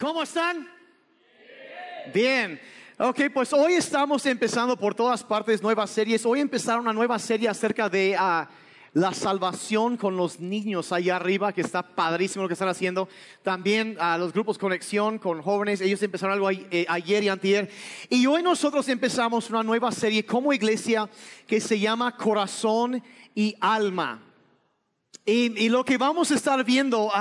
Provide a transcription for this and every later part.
¿Cómo están? Bien. Ok, pues hoy estamos empezando por todas partes nuevas series. Hoy empezaron una nueva serie acerca de ah, la salvación con los niños allá arriba, que está padrísimo lo que están haciendo. También a los grupos Conexión con jóvenes, ellos empezaron algo eh, ayer y antier. Y hoy nosotros empezamos una nueva serie como iglesia que se llama Corazón y Alma. Y, lo que vamos a estar viendo,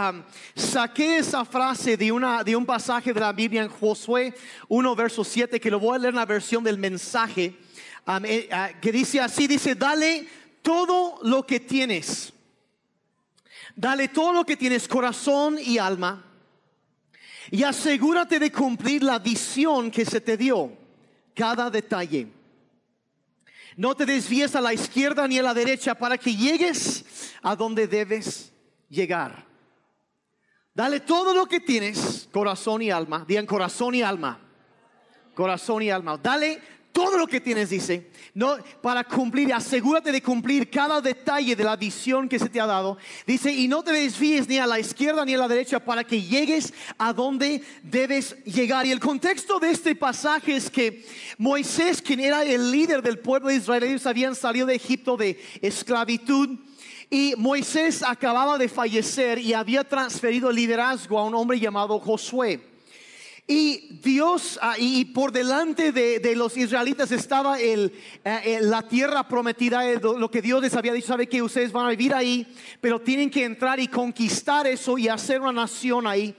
saqué esa frase de, una, de un pasaje de la Biblia en Josué 1, verso 7, que lo voy a leer en la versión del mensaje, eh, ah, que dice así, dice, dale todo lo que tienes, dale todo lo que tienes, corazón y alma, y asegúrate de cumplir la visión que se te dio, cada detalle. No te desvíes a la izquierda ni a la derecha para que llegues a donde debes llegar. Dale todo lo que tienes, corazón y alma. Digan corazón y alma. Corazón y alma. Dale todo lo que tienes, dice, no, para cumplir, asegúrate de cumplir cada detalle de la visión que se te ha dado. Dice, y no te desvíes ni a la izquierda ni a la derecha para que llegues a donde debes llegar. Y el contexto de este pasaje es que Moisés, quien era el líder del pueblo de Israel, ellos habían salido de Egipto de esclavitud. Y Moisés acababa de fallecer y había transferido liderazgo a un hombre llamado Josué. Y Dios, ah, y por delante de, los israelitas estaba el, eh, la tierra prometida, lo que Dios les había dicho, sabe que ustedes van a vivir ahí, pero tienen que entrar y conquistar eso y hacer una nación ahí.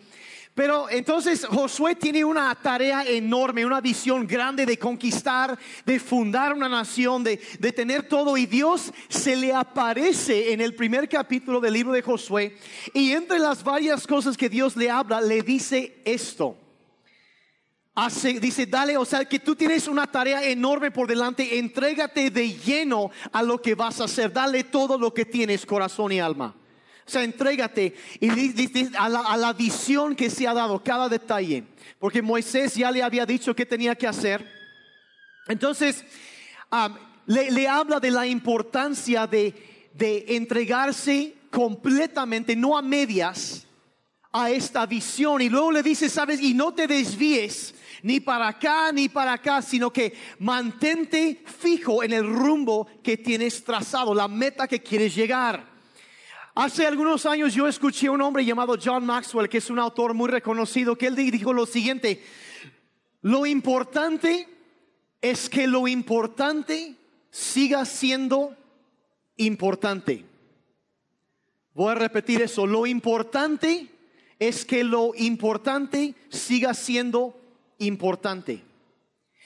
Pero entonces Josué tiene una tarea enorme, una visión grande de conquistar, de fundar una nación, de, de, tener todo. Y Dios se le aparece en el primer capítulo del libro de Josué. Y entre las varias cosas que Dios le habla, le dice esto dice, dale, o sea, que tú tienes una tarea enorme por delante, entrégate de lleno a lo que vas a hacer, dale todo lo que tienes, corazón y alma. O sea, entrégate y a la, a la visión que se ha dado, cada detalle. Porque Moisés ya le había dicho qué tenía que hacer. Entonces, le, le, habla de la importancia de, de entregarse completamente, no a medias, a esta visión. Y luego le dice, sabes, y no te desvíes ni para acá ni para acá, sino que mantente fijo en el rumbo que tienes trazado, la meta que quieres llegar. Hace algunos años yo escuché a un hombre llamado John Maxwell, que es un autor muy reconocido, que él dijo lo siguiente, lo importante es que lo importante siga siendo importante. Voy a repetir eso, lo importante es que lo importante siga siendo importante.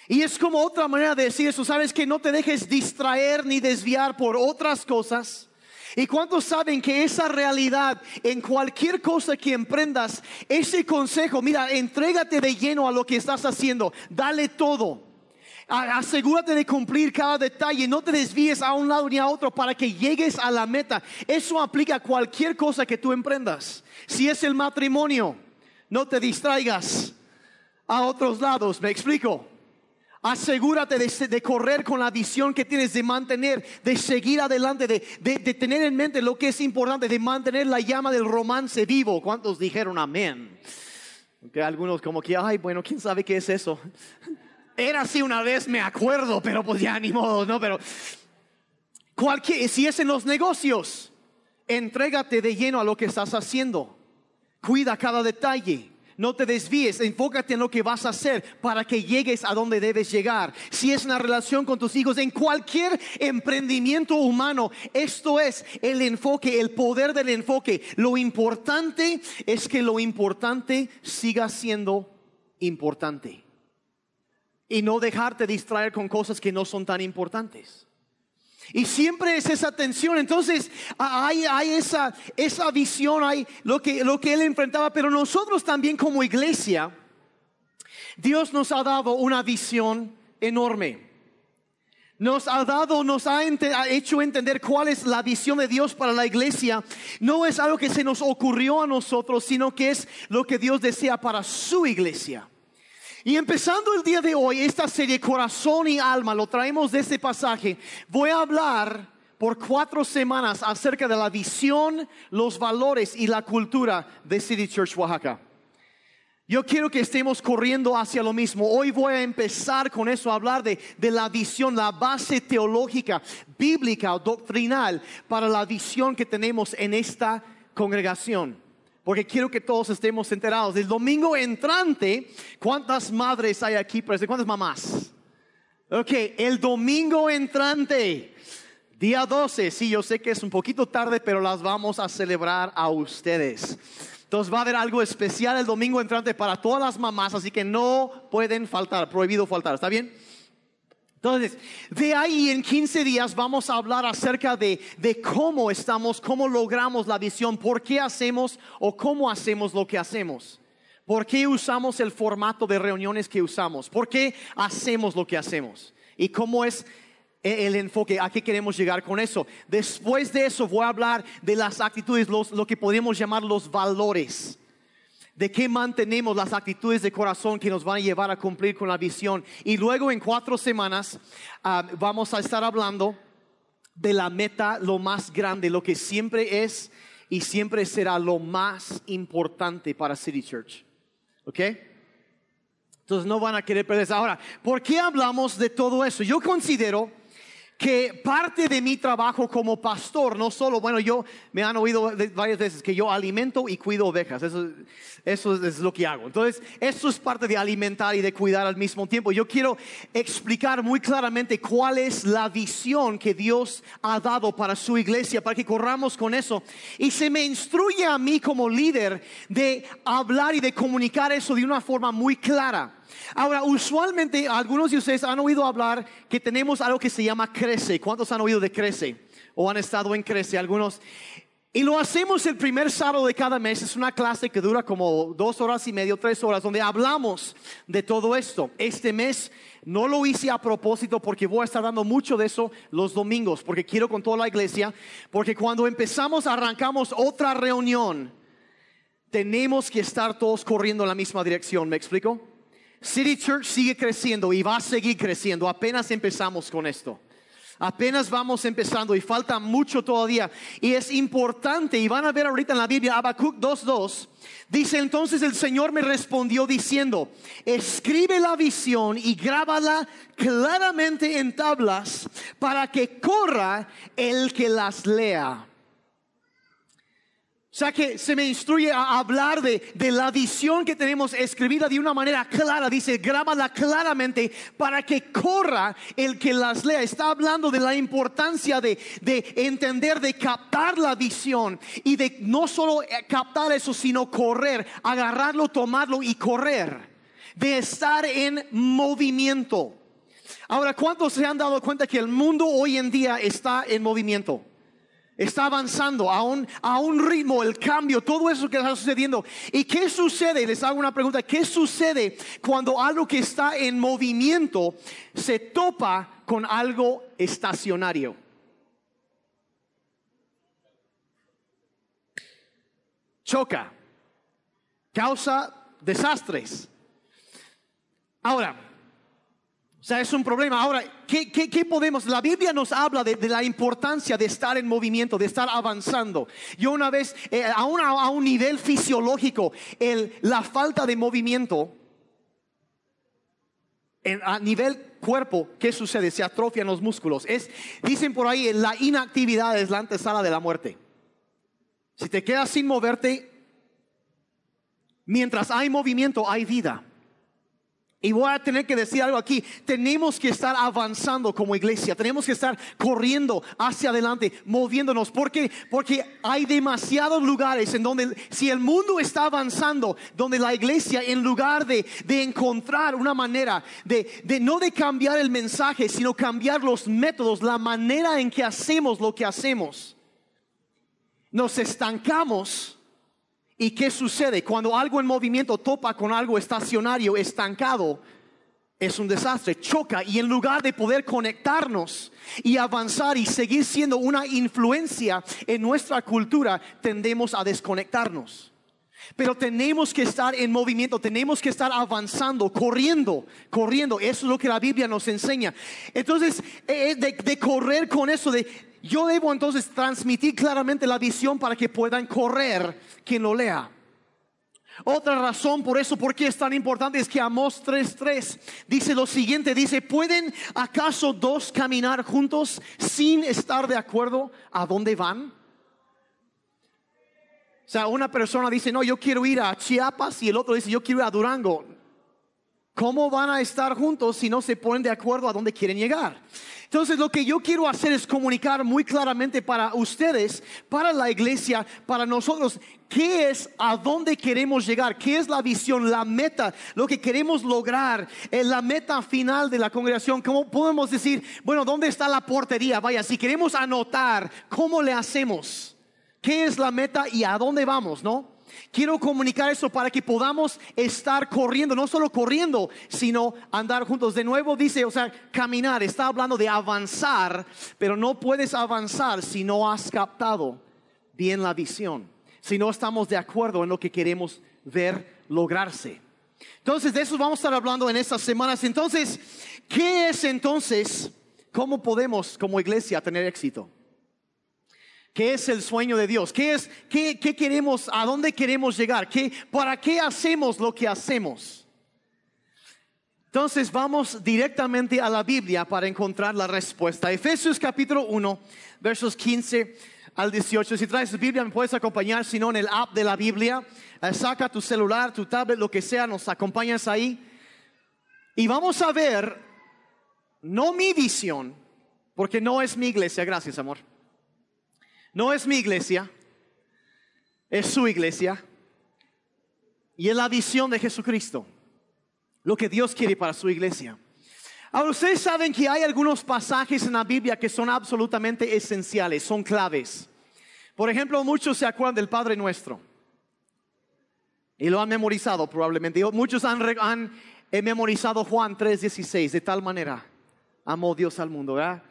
Y es como otra manera de decir eso, sabes que no te dejes distraer ni desviar por otras cosas. ¿Y cuántos saben que esa realidad en cualquier cosa que emprendas, ese consejo, mira, entrégate de lleno a lo que estás haciendo, dale todo. Asegúrate de cumplir cada detalle, no te desvíes a un lado ni a otro para que llegues a la meta. Eso aplica a cualquier cosa que tú emprendas. Si es el matrimonio, no te distraigas a otros lados. ¿Me explico? Asegúrate de, correr con la visión que tienes, de mantener, de seguir adelante, de, tener en mente lo que es importante, de mantener la llama del romance vivo. ¿Cuántos dijeron amén? Que algunos como que, ay, bueno, ¿quién sabe qué es eso? Era así una vez, me acuerdo, pero pues ya ni modo, ¿no? Pero cualquier, si es en los negocios, entrégate de lleno a lo que estás haciendo. Cuida cada detalle. No te desvíes, enfócate en lo que vas a hacer para que llegues a donde debes llegar. Si es una relación con tus hijos, en cualquier emprendimiento humano, esto es el enfoque, el poder del enfoque. Lo importante es que lo importante siga siendo importante. Y no dejarte distraer con cosas que no son tan importantes. Y siempre es esa tensión. Entonces hay, esa, esa visión, hay lo que, lo que él enfrentaba. Pero nosotros también como iglesia, Dios nos ha dado una visión enorme. Nos ha dado, nos ha, hecho entender cuál es la visión de Dios para la iglesia. No es algo que se nos ocurrió a nosotros, sino que es lo que Dios desea para su iglesia. Y empezando el día de hoy, esta serie Corazón y Alma, lo traemos de este pasaje. Voy a hablar por cuatro semanas acerca de la visión, los valores y la cultura de City Church Oaxaca. Yo quiero que estemos corriendo hacia lo mismo. Hoy voy a empezar con eso, a hablar de, de, la visión, la base teológica, bíblica o doctrinal para la visión que tenemos en esta congregación. Porque quiero que todos estemos enterados. El domingo entrante, ¿cuántas madres hay aquí presentes? ¿Cuántas mamás? Ok, el domingo entrante, día 12, sí, yo sé que es un poquito tarde, pero las vamos a celebrar a ustedes. Entonces va a haber algo especial el domingo entrante para todas las mamás, así que no pueden faltar, prohibido faltar, ¿está bien? Entonces, de ahí en 15 días vamos a hablar acerca de, de, cómo estamos, cómo logramos la visión, por qué hacemos o cómo hacemos lo que hacemos. ¿Por qué usamos el formato de reuniones que usamos? ¿Por qué hacemos lo que hacemos? ¿Y cómo es el enfoque, a qué queremos llegar con eso. Después de eso voy a hablar de las actitudes, lo que podemos llamar los valores. De qué mantenemos las actitudes de corazón que nos van a llevar a cumplir con la visión. Y luego en cuatro semanas uh, vamos a estar hablando de la meta, lo más grande, lo que siempre es y siempre será lo más importante para City Church. ¿Ok? Entonces no van a querer perderse. Ahora, ¿por qué hablamos de todo eso? Yo considero que parte de mi trabajo como pastor, no solo, bueno, yo me han oído varias veces que yo alimento y cuido ovejas, eso, es lo que hago. Entonces, eso es parte de alimentar y de cuidar al mismo tiempo. Yo quiero explicar muy claramente cuál es la visión que Dios ha dado para su iglesia, para que corramos con eso. Y se me instruye a mí como líder de hablar y de comunicar eso de una forma muy clara. Ahora, usualmente algunos de ustedes han oído hablar que tenemos algo que se llama Crece. ¿Cuántos han oído de Crece? O han estado en Crece, algunos. Y lo hacemos el primer sábado de cada mes. Es una clase que dura como dos horas y medio, tres horas, donde hablamos de todo esto. Este mes no lo hice a propósito porque voy a estar dando mucho de eso los domingos, porque quiero con toda la iglesia, porque cuando empezamos, arrancamos otra reunión, tenemos que estar todos corriendo en la misma dirección. ¿Me explico? City Church sigue creciendo y va a seguir creciendo. Apenas empezamos con esto. Apenas vamos empezando y falta mucho todavía. Y es importante, y van a ver ahorita en la Biblia, Habacuc 2.2, dice entonces el Señor me respondió diciendo, escribe la visión y grábala claramente en tablas para que corra el que las lea. O sea que se me instruye a hablar de, de, la visión que tenemos escribida de una manera clara. Dice, grábala claramente para que corra el que las lea. Está hablando de la importancia de, de entender, de captar la visión y de no solo eh, captar eso, sino correr, agarrarlo, tomarlo y correr. De estar en movimiento. Ahora, ¿cuántos se han dado cuenta que el mundo hoy en día está en movimiento? Está avanzando a un, a un ritmo, el cambio, todo eso que está sucediendo. ¿Y qué sucede? Les hago una pregunta. ¿Qué sucede cuando algo que está en movimiento se topa con algo estacionario? Choca. Causa desastres. Ahora, o sea, es un problema. Ahora, ¿qué, qué, podemos? La Biblia nos habla de, la importancia de estar en movimiento, de estar avanzando. Yo una vez, eh, a, un nivel fisiológico, la falta de movimiento, a nivel cuerpo, ¿qué sucede? Se atrofian los músculos. Es, dicen por ahí, la inactividad es la antesala de la muerte. Si te quedas sin moverte, mientras hay movimiento, hay vida. Y voy a tener que decir algo aquí. Tenemos que estar avanzando como iglesia. Tenemos que estar corriendo hacia adelante, moviéndonos. ¿Por qué? Porque hay demasiados lugares en donde, si el mundo está avanzando, donde la iglesia, en lugar de, de encontrar una manera de, de no de cambiar el mensaje, sino cambiar los métodos, la manera en que hacemos lo que hacemos, nos estancamos ¿Y qué sucede? Cuando algo en movimiento topa con algo estacionario, estancado, es un desastre, choca y en lugar de poder conectarnos y avanzar y seguir siendo una influencia en nuestra cultura, tendemos a desconectarnos. Pero tenemos que estar en movimiento, tenemos que estar avanzando, corriendo, corriendo. Eso es lo que la Biblia nos enseña. Entonces, eh, eh, de, de correr con eso, de yo debo entonces transmitir claramente la visión para que puedan correr quien lo lea. Otra razón por eso, porque es tan importante, es que Amos 3.3 dice lo siguiente, dice, ¿pueden acaso dos caminar juntos sin estar de acuerdo a dónde van? O sea, una persona dice, no, yo quiero ir a Chiapas y el otro dice, yo quiero ir a Durango. ¿Cómo van a estar juntos si no se ponen de acuerdo a dónde quieren llegar? Entonces lo que yo quiero hacer es comunicar muy claramente para ustedes, para la iglesia, para nosotros, qué es, a dónde queremos llegar, qué es la visión, la meta, lo que queremos lograr, eh, la meta final de la congregación. ¿Cómo podemos decir, bueno, dónde está la portería? Vaya, si queremos anotar, ¿cómo le hacemos? ¿Qué es la meta y a dónde vamos, no? Quiero comunicar eso para que podamos estar corriendo, no solo corriendo, sino andar juntos. De nuevo dice, o sea, caminar, está hablando de avanzar, pero no puedes avanzar si no has captado bien la visión, si no estamos de acuerdo en lo que queremos ver lograrse. Entonces, de eso vamos a estar hablando en estas semanas. Entonces, ¿qué es entonces? ¿Cómo podemos como iglesia tener éxito? ¿Qué es el sueño de Dios? ¿Qué es qué, queremos? ¿A dónde queremos llegar? ¿Qué, ¿Para qué hacemos lo que hacemos? Entonces vamos directamente a la Biblia para encontrar la respuesta. Efesios capítulo 1, versos 15 al 18. Si traes Biblia me puedes acompañar, si no en el app de la Biblia. Eh, saca tu celular, tu tablet, lo que sea, nos acompañas ahí. Y vamos a ver, no mi visión, porque no es mi iglesia, gracias amor no es mi iglesia, es su iglesia. Y es la visión de Jesucristo. Lo que Dios quiere para su iglesia. Ahora, ustedes saben que hay algunos pasajes en la Biblia que son absolutamente esenciales, son claves. Por ejemplo, muchos se acuerdan del Padre Nuestro. Y lo han memorizado probablemente. Muchos han, han memorizado Juan 3:16 de tal manera. Amó Dios al mundo, ¿verdad?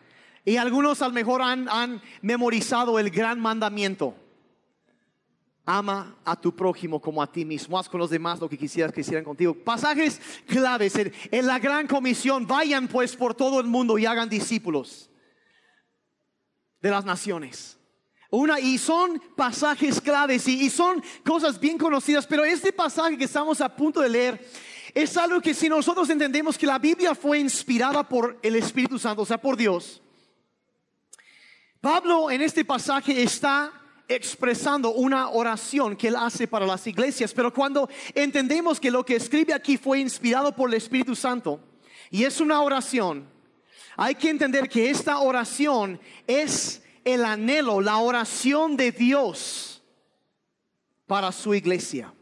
Y algunos a lo mejor han, memorizado el gran mandamiento. Ama a tu prójimo como a ti mismo. Haz con los demás lo que quisieras que hicieran contigo. Pasajes claves en, la gran comisión. Vayan pues por todo el mundo y hagan discípulos de las naciones. Una, y son pasajes claves y, y, son cosas bien conocidas, pero este pasaje que estamos a punto de leer es algo que si nosotros entendemos que la Biblia fue inspirada por el Espíritu Santo, o sea, por Dios, Pablo en este pasaje está expresando una oración que él hace para las iglesias, pero cuando entendemos que lo que escribe aquí fue inspirado por el Espíritu Santo y es una oración, hay que entender que esta oración es el anhelo, la oración de Dios para su iglesia.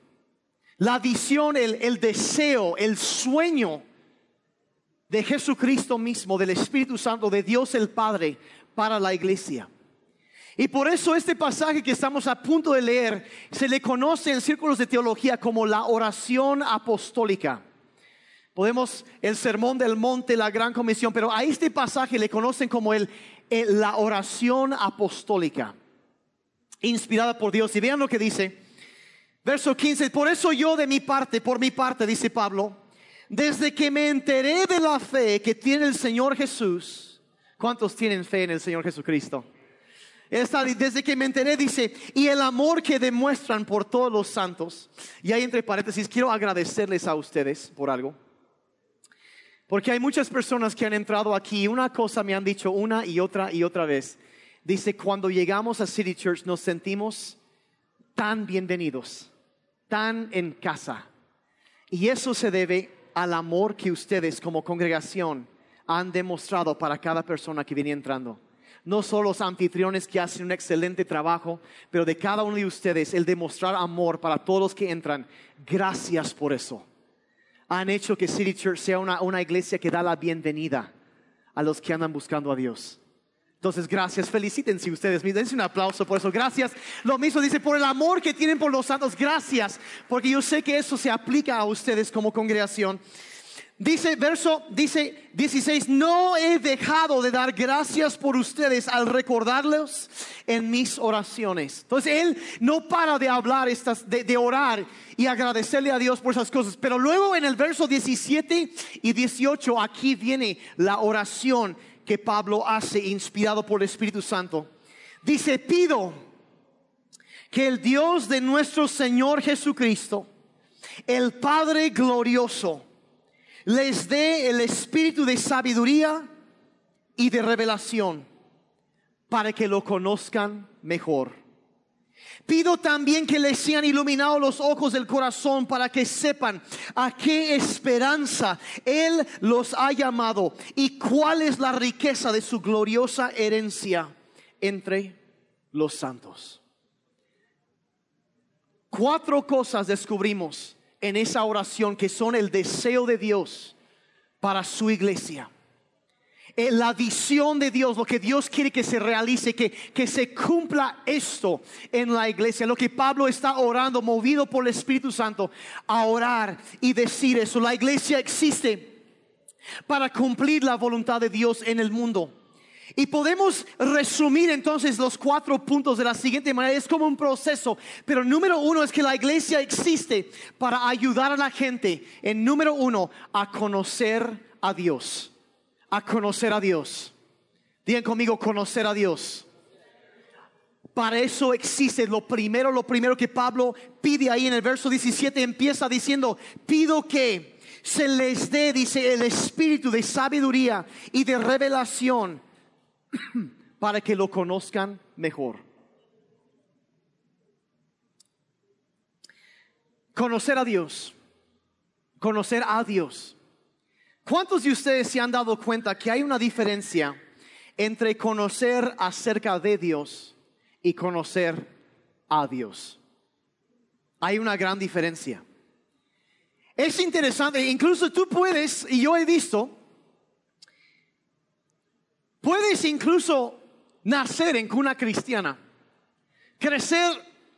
La visión, el, el deseo, el sueño de Jesucristo mismo, del Espíritu Santo, de Dios el Padre para la iglesia. Y por eso este pasaje que estamos a punto de leer se le conoce en círculos de teología como la oración apostólica. Podemos el sermón del monte, la gran comisión, pero a este pasaje le conocen como el, la oración apostólica, inspirada por Dios. Y vean lo que dice, verso 15, por eso yo de mi parte, por mi parte, dice Pablo, desde que me enteré de la fe que tiene el Señor Jesús, ¿Cuántos tienen fe en el Señor Jesucristo? Esta, desde que me enteré dice, y el amor que demuestran por todos los santos. Y ahí entre paréntesis, quiero agradecerles a ustedes por algo. Porque hay muchas personas que han entrado aquí y una cosa me han dicho una y otra y otra vez. Dice, cuando llegamos a City Church nos sentimos tan bienvenidos, tan en casa. Y eso se debe al amor que ustedes como congregación han demostrado para cada persona que viene entrando. No solo los anfitriones que hacen un excelente trabajo, pero de cada uno de ustedes el demostrar amor para todos los que entran. Gracias por eso. Han hecho que City Church sea una, una iglesia que da la bienvenida a los que andan buscando a Dios. Entonces, gracias, felicítense ustedes, dense un aplauso por eso, gracias. Lo mismo dice, por el amor que tienen por los santos, gracias, porque yo sé que eso se aplica a ustedes como congregación. Dice, verso, dice 16, no he dejado de dar gracias por ustedes al recordarlos en mis oraciones. Entonces él no para de hablar, estas, de, de orar y agradecerle a Dios por esas cosas. Pero luego en el verso 17 y 18, aquí viene la oración que Pablo hace, inspirado por el Espíritu Santo. Dice, pido que el Dios de nuestro Señor Jesucristo, el Padre glorioso les dé el espíritu de sabiduría y de revelación para que lo conozcan mejor. Pido también que les sean iluminados los ojos del corazón para que sepan a qué esperanza Él los ha llamado y cuál es la riqueza de su gloriosa herencia entre los santos. Cuatro cosas descubrimos en esa oración que son el deseo de Dios para su iglesia. Eh, la visión de Dios, lo que Dios quiere que se realice, que, que se cumpla esto en la iglesia. Lo que Pablo está orando, movido por el Espíritu Santo, a orar y decir eso. La iglesia existe para cumplir la voluntad de Dios en el mundo. Y podemos resumir entonces los cuatro puntos de la siguiente manera. Es como un proceso. Pero número uno es que la iglesia existe para ayudar a la gente, en número uno, a conocer a Dios. A conocer a Dios. Digan conmigo, conocer a Dios. Para eso existe lo primero, lo primero que Pablo pide ahí en el verso 17 empieza diciendo, pido que se les dé, dice, el espíritu de sabiduría y de revelación para que lo conozcan mejor. Conocer a Dios. Conocer a Dios. ¿Cuántos de ustedes se han dado cuenta que hay una diferencia entre conocer acerca de Dios y conocer a Dios? Hay una gran diferencia. Es interesante, incluso tú puedes, y yo he visto, Puedes incluso nacer en cuna cristiana, crecer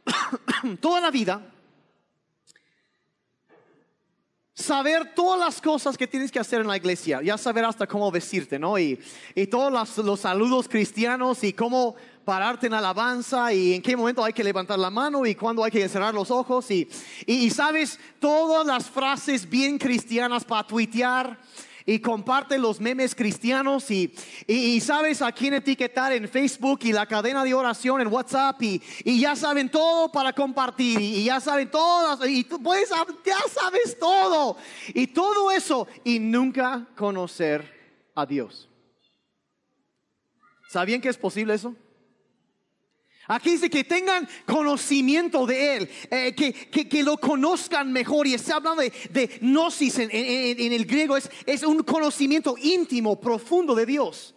toda la vida, saber todas las cosas que tienes que hacer en la iglesia, ya saber hasta cómo vestirte, ¿no? Y, todos los, saludos cristianos y cómo pararte en alabanza y en qué momento hay que levantar la mano y cuándo hay que cerrar los ojos y, y sabes todas las frases bien cristianas para tuitear y comparte los memes cristianos y, y, sabes a quién etiquetar en Facebook y la cadena de oración en WhatsApp y, y ya saben todo para compartir y, ya saben todas y tú puedes, ya sabes todo y todo eso y nunca conocer a Dios. ¿Sabían que es posible eso? Aquí dice que tengan conocimiento de Él, eh, que, lo conozcan mejor. Y está hablando de, gnosis en, el griego, es, es un conocimiento íntimo, profundo de Dios.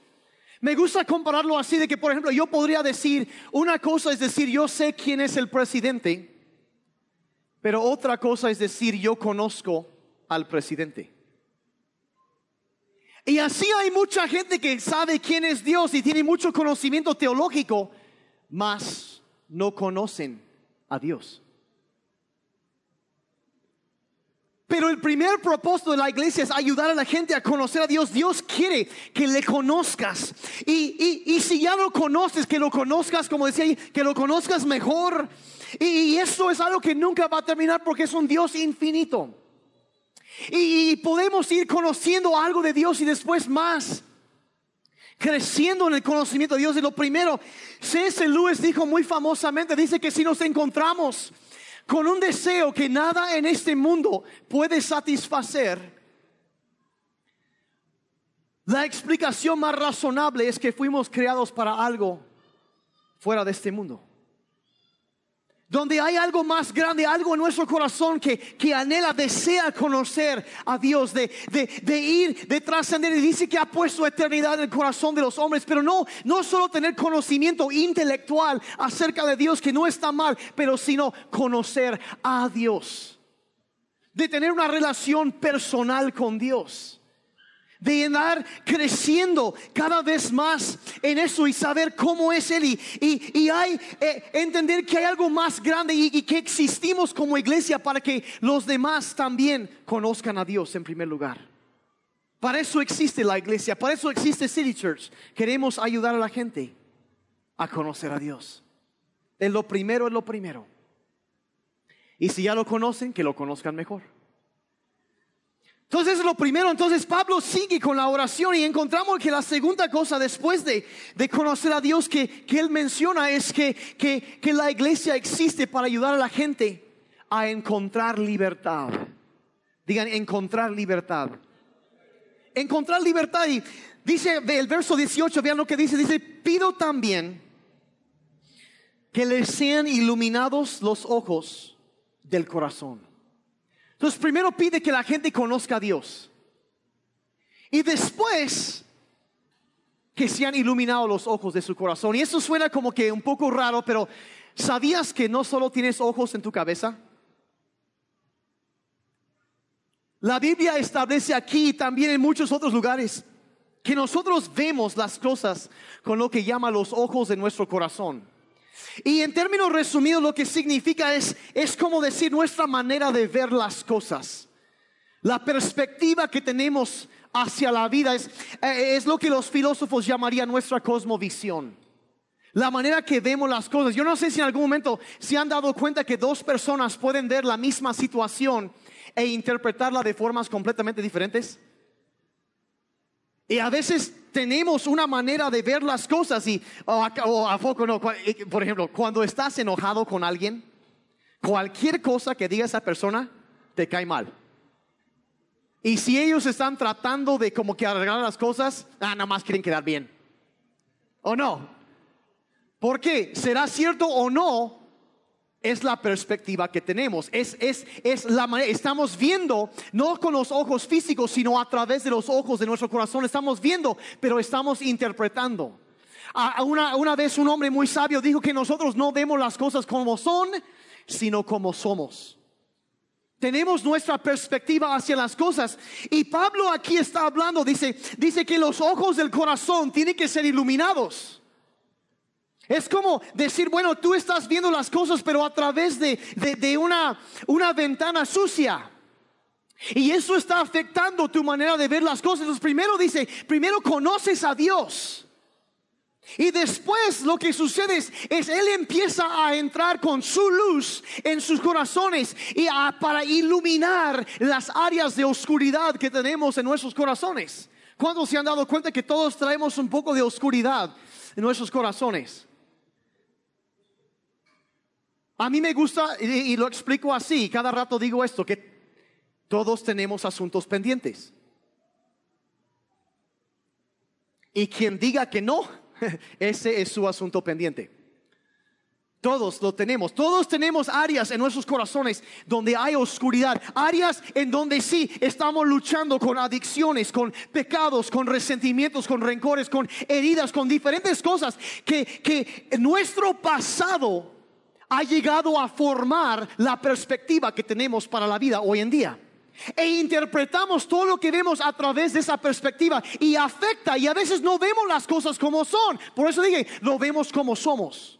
Me gusta compararlo así de que, por ejemplo, yo podría decir, una cosa es decir, yo sé quién es el presidente, pero otra cosa es decir, yo conozco al presidente. Y así hay mucha gente que sabe quién es Dios y tiene mucho conocimiento teológico, mas no conocen a Dios. Pero el primer propósito de la iglesia es ayudar a la gente a conocer a Dios. Dios quiere que le conozcas. Y, si ya lo conoces, que lo conozcas, como decía ahí, que lo conozcas mejor. Y, esto es algo que nunca va a terminar porque es un Dios infinito. y podemos ir conociendo algo de Dios y después más creciendo en el conocimiento de Dios. Y lo primero, C.S. Lewis dijo muy famosamente, dice que si nos encontramos con un deseo que nada en este mundo puede satisfacer, la explicación más razonable es que fuimos creados para algo fuera de este mundo donde hay algo más grande, algo en nuestro corazón que, que anhela, desea conocer a Dios, de, de, ir, de trascender. Y dice que ha puesto eternidad en el corazón de los hombres, pero no, no solo tener conocimiento intelectual acerca de Dios, que no está mal, pero sino conocer a Dios, de tener una relación personal con Dios de andar creciendo cada vez más en eso y saber cómo es Él y, y, hay eh, entender que hay algo más grande y, y, que existimos como iglesia para que los demás también conozcan a Dios en primer lugar. Para eso existe la iglesia, para eso existe City Church. Queremos ayudar a la gente a conocer a Dios. Es lo primero, es lo primero. Y si ya lo conocen, que lo conozcan mejor. Entonces lo primero, entonces Pablo sigue con la oración y encontramos que la segunda cosa después de, conocer a Dios que, él menciona es que, que, la iglesia existe para ayudar a la gente a encontrar libertad. Digan, encontrar libertad. Encontrar libertad. Y dice el verso 18, vean lo que dice. Dice, pido también que les sean iluminados los ojos del corazón. Entonces, primero pide que la gente conozca a Dios. Y después que sean iluminados los ojos de su corazón. Y eso suena como que un poco raro, pero ¿sabías que no solo tienes ojos en tu cabeza? La Biblia establece aquí y también en muchos otros lugares que nosotros vemos las cosas con lo que llama los ojos de nuestro corazón. Y en términos resumidos lo que significa es, es como decir nuestra manera de ver las cosas. La perspectiva que tenemos hacia la vida es, eh, es lo que los filósofos llamarían nuestra cosmovisión. La manera que vemos las cosas. Yo no sé si en algún momento se han dado cuenta que dos personas pueden ver la misma situación e interpretarla de formas completamente diferentes. Y a veces tenemos una manera de ver las cosas y o a, poco no. Por ejemplo, cuando estás enojado con alguien, cualquier cosa que diga esa persona te cae mal. Y si ellos están tratando de como que arreglar las cosas, ah, nada más quieren quedar bien. ¿O no? ¿Por qué? ¿Será cierto o no? Es la perspectiva que tenemos. Es, es, es la manera, estamos viendo, no con los ojos físicos, sino a través de los ojos de nuestro corazón. Estamos viendo, pero estamos interpretando. una, una vez un hombre muy sabio dijo que nosotros no vemos las cosas como son, sino como somos. Tenemos nuestra perspectiva hacia las cosas. Y Pablo aquí está hablando, dice, dice que los ojos del corazón tienen que ser iluminados. Es como decir, bueno, tú estás viendo las cosas, pero a través de, una, una ventana sucia. Y eso está afectando tu manera de ver las cosas. Entonces, primero dice, primero conoces a Dios. Y después lo que sucede es, Él empieza a entrar con su luz en sus corazones y para iluminar las áreas de oscuridad que tenemos en nuestros corazones. ¿Cuántos se han dado cuenta que todos traemos un poco de oscuridad en nuestros corazones? A mí me gusta, y, lo explico así, cada rato digo esto, que todos tenemos asuntos pendientes. Y quien diga que no, ese es su asunto pendiente. Todos lo tenemos. Todos tenemos áreas en nuestros corazones donde hay oscuridad. Áreas en donde sí estamos luchando con adicciones, con pecados, con resentimientos, con rencores, con heridas, con diferentes cosas que, que nuestro pasado ha llegado a formar la perspectiva que tenemos para la vida hoy en día. E interpretamos todo lo que vemos a través de esa perspectiva y afecta y a veces no vemos las cosas como son. Por eso dije, lo vemos como somos.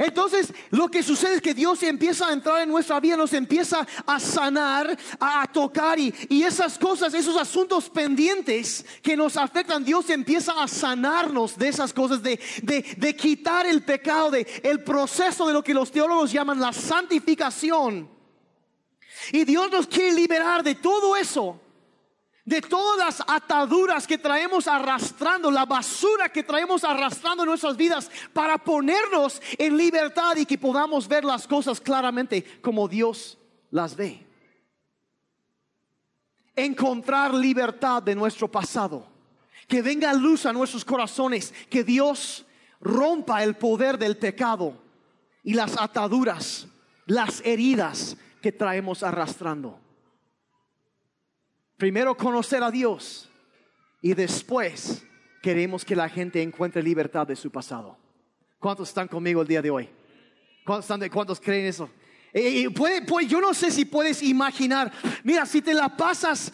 Entonces, lo que sucede es que Dios empieza a entrar en nuestra vida, nos empieza a sanar, a, tocar y, esas cosas, esos asuntos pendientes que nos afectan, Dios empieza a sanarnos de esas cosas, de, de quitar el pecado, de el proceso de lo que los teólogos llaman la santificación. Y Dios nos quiere liberar de todo eso de todas las ataduras que traemos arrastrando, la basura que traemos arrastrando en nuestras vidas para ponernos en libertad y que podamos ver las cosas claramente como Dios las ve. Encontrar libertad de nuestro pasado, que venga luz a nuestros corazones, que Dios rompa el poder del pecado y las ataduras, las heridas que traemos arrastrando. Primero conocer a Dios y después queremos que la gente encuentre libertad de su pasado. ¿Cuántos están conmigo el día de hoy? ¿Cuántos, creen eso? Y puede, yo no sé si puedes imaginar, mira, si te la pasas,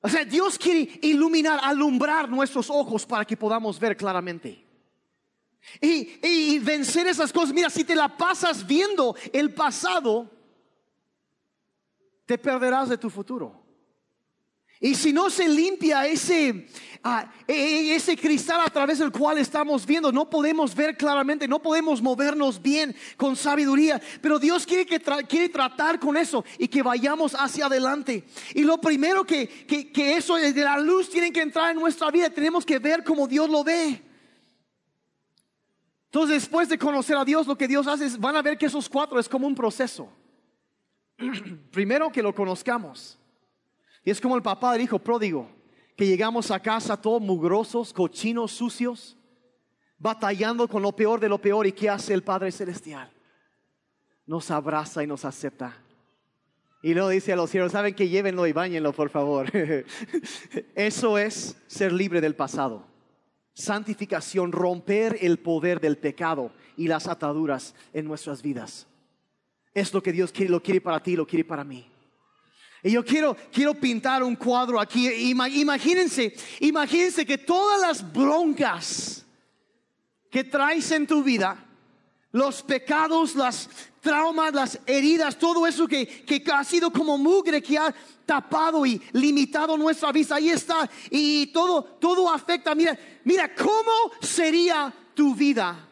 o sea, Dios quiere iluminar, alumbrar nuestros ojos para que podamos ver claramente. Y vencer esas cosas, mira, si te la pasas viendo el pasado, te perderás de tu futuro. Y si no se limpia ese, ah, e, e, ese cristal a través del cual estamos viendo, no podemos ver claramente, no podemos movernos bien con sabiduría. Pero Dios quiere, que quiere tratar con eso y que vayamos hacia adelante. Y lo primero que, que, que eso de la luz tiene que entrar en nuestra vida, tenemos que ver como Dios lo ve. Entonces, después de conocer a Dios, lo que Dios hace es, van a ver que esos cuatro es como un proceso. Primero que lo conozcamos. Y es como el papá del hijo pródigo, que llegamos a casa todos mugrosos, cochinos, sucios, batallando con lo peor de lo peor. ¿Y qué hace el Padre Celestial? Nos abraza y nos acepta. Y luego dice a los cielos, ¿saben que llévenlo y bañenlo, por favor? Eso es ser libre del pasado santificación, romper el poder del pecado y las ataduras en nuestras vidas. Es lo que Dios quiere, lo quiere para ti, lo quiere para mí. Y yo quiero, quiero pintar un cuadro aquí. Imagínense, imagínense que todas las broncas que traes en tu vida, los pecados, las traumas, las heridas, todo eso que, que ha sido como mugre que ha tapado y limitado nuestra vista, ahí está. Y todo, todo afecta. Mira, mira, ¿cómo sería tu vida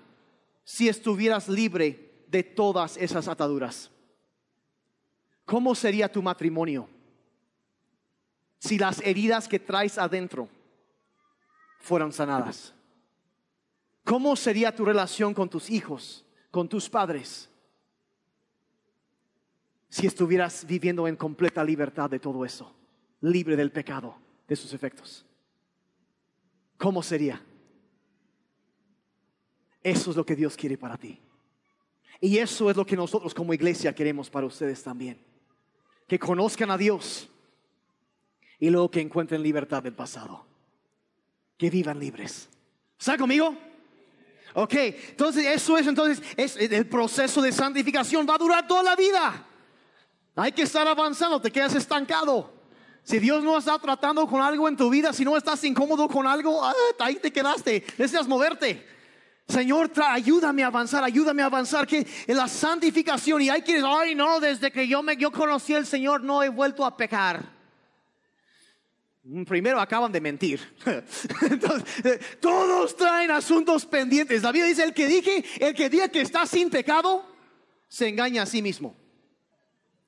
si estuvieras libre de todas esas ataduras? ¿Cómo sería tu matrimonio si las heridas que traes adentro fueran sanadas? ¿Cómo sería tu relación con tus hijos, con tus padres? si estuvieras viviendo en completa libertad de todo eso, libre del pecado, de sus efectos? ¿Cómo sería? Eso es lo que Dios quiere para ti. Y eso es lo que nosotros como iglesia queremos para ustedes también. Que conozcan a Dios y luego que encuentren libertad del pasado. Que vivan libres. ¿Está conmigo? Ok, entonces eso es, entonces es el proceso de santificación va a durar toda la vida. Hay que estar avanzando, te quedas estancado. Si Dios no está tratando con algo en tu vida, si no estás incómodo con algo, ah, ahí te quedaste. Necesitas moverte. Señor, ayúdame a avanzar, ayúdame a avanzar que en la santificación y hay que ay no, desde que yo me yo conocí al Señor no he vuelto a pecar. Primero acaban de mentir. Eh, todos traen asuntos pendientes. La Biblia dice el que dije, el que diga que está sin pecado, se engaña a sí mismo.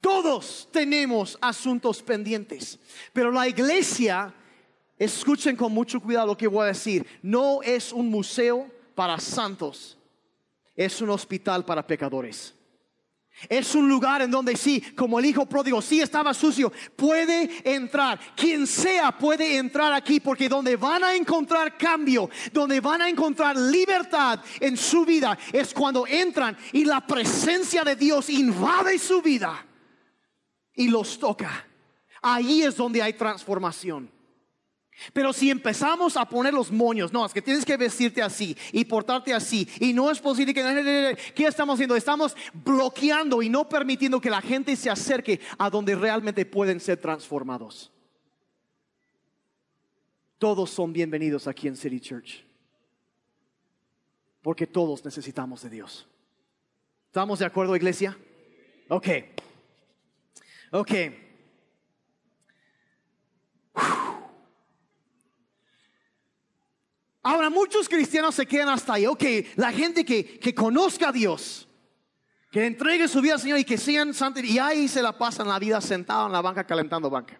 Todos tenemos asuntos pendientes, pero la iglesia, escuchen con mucho cuidado lo que voy a decir, no es un museo para santos, es un hospital para pecadores. Es un lugar en donde sí, como el hijo pródigo, sí estaba sucio, puede entrar. Quien sea puede entrar aquí porque donde van a encontrar cambio, donde van a encontrar libertad en su vida, es cuando entran y la presencia de Dios invade su vida y los toca. Ahí es donde hay transformación. Pero si empezamos a poner los moños, no, es que tienes que vestirte así y portarte así, y no es posible que... ¿Qué estamos haciendo? Estamos bloqueando y no permitiendo que la gente se acerque a donde realmente pueden ser transformados. Todos son bienvenidos aquí en City Church, porque todos necesitamos de Dios. ¿Estamos de acuerdo, iglesia? Ok. Ok. Ahora muchos cristianos se quedan hasta ahí. Ok, la gente que, que conozca a Dios, que entregue su vida al Señor y que sean santos, y ahí se la pasan la vida sentado en la banca calentando banca.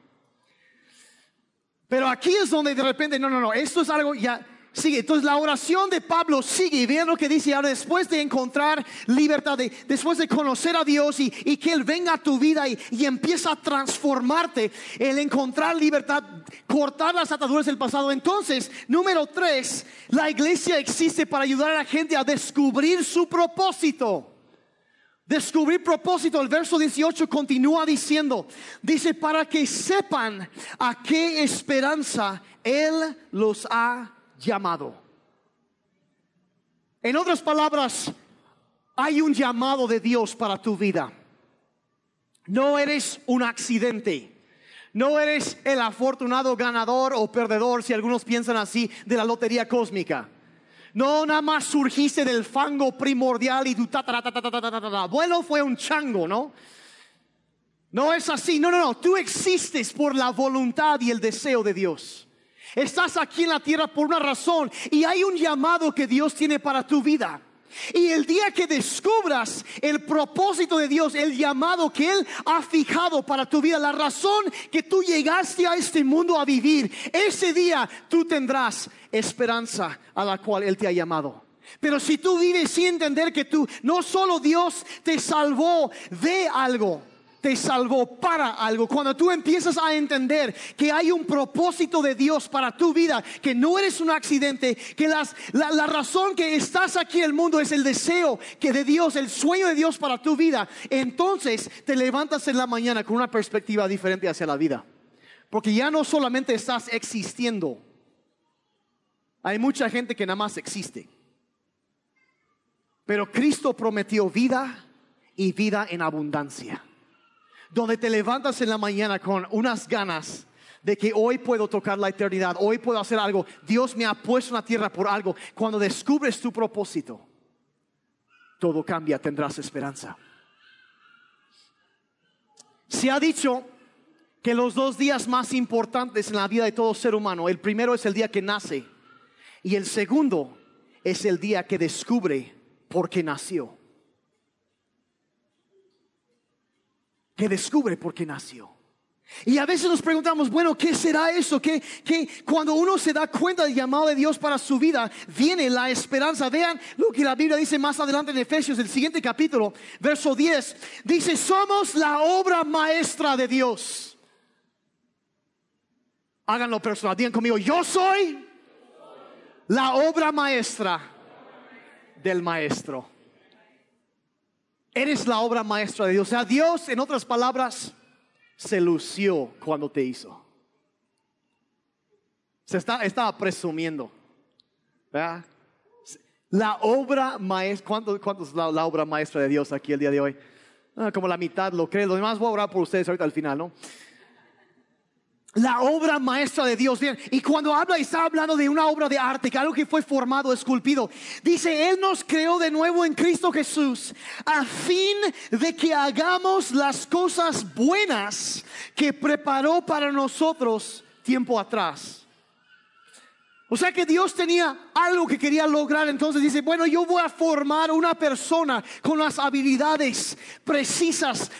Pero aquí es donde de repente, no, no, no, esto es algo ya sigue. Entonces la oración de Pablo sigue y vean lo que dice ahora después de encontrar libertad, después de conocer a Dios y, que Él venga a tu vida y, y, empieza a transformarte, el encontrar libertad, cortar las ataduras del pasado. Entonces, número tres, la iglesia existe para ayudar a la gente a descubrir su propósito. Descubrir propósito, el verso 18 continúa diciendo, dice, para que sepan a qué esperanza Él los ha llamado. En otras palabras, hay un llamado de Dios para tu vida. No eres un accidente. No eres el afortunado ganador o perdedor, si algunos piensan así, de la lotería cósmica. No nada más surgiste del fango primordial y tu abuelo fue un chango, ¿no? No es así, no, no, no, tú existes por la voluntad y el deseo de Dios. Estás aquí en la tierra por una razón y hay un llamado que Dios tiene para tu vida. Y el día que descubras el propósito de Dios, el llamado que Él ha fijado para tu vida, la razón que tú llegaste a este mundo a vivir, ese día tú tendrás esperanza a la cual Él te ha llamado. Pero si tú vives sin entender que tú, no solo Dios te salvó de algo, te salvó para algo. Cuando tú empiezas a entender que hay un propósito de Dios para tu vida, que no eres un accidente, que las, la, la, razón que estás aquí en el mundo es el deseo que de Dios, el sueño de Dios para tu vida, entonces te levantas en la mañana con una perspectiva diferente hacia la vida. Porque ya no solamente estás existiendo, hay mucha gente que nada más existe. Pero Cristo prometió vida y vida en abundancia donde te levantas en la mañana con unas ganas de que hoy puedo tocar la eternidad, hoy puedo hacer algo, Dios me ha puesto en la tierra por algo, cuando descubres tu propósito, todo cambia, tendrás esperanza. Se ha dicho que los dos días más importantes en la vida de todo ser humano, el primero es el día que nace y el segundo es el día que descubre por qué nació. Que descubre por qué nació. Y a veces nos preguntamos, bueno, ¿qué será eso? Que, que cuando uno se da cuenta del llamado de Dios para su vida, viene la esperanza. Vean lo que la Biblia dice más adelante en Efesios, el siguiente capítulo, verso 10. Dice, somos la obra maestra de Dios. Háganlo personal, digan conmigo, yo soy la obra maestra del maestro. Eres la obra maestra de Dios. O sea, Dios, en otras palabras, se lució cuando te hizo. Se está, estaba presumiendo. La obra maestra, ¿cuánto, ¿cuánto, es la, obra maestra de Dios aquí el día de hoy? Ah, como la mitad lo creo. Lo demás voy a orar por ustedes ahorita al final, ¿no? La obra maestra de Dios. Y cuando habla, está hablando de una obra de arte, que algo que fue formado, esculpido. Dice, Él nos creó de nuevo en Cristo Jesús a fin de que hagamos las cosas buenas que preparó para nosotros tiempo atrás. O sea que Dios tenía algo que quería lograr. Entonces dice, bueno, yo voy a formar una persona con las habilidades precisas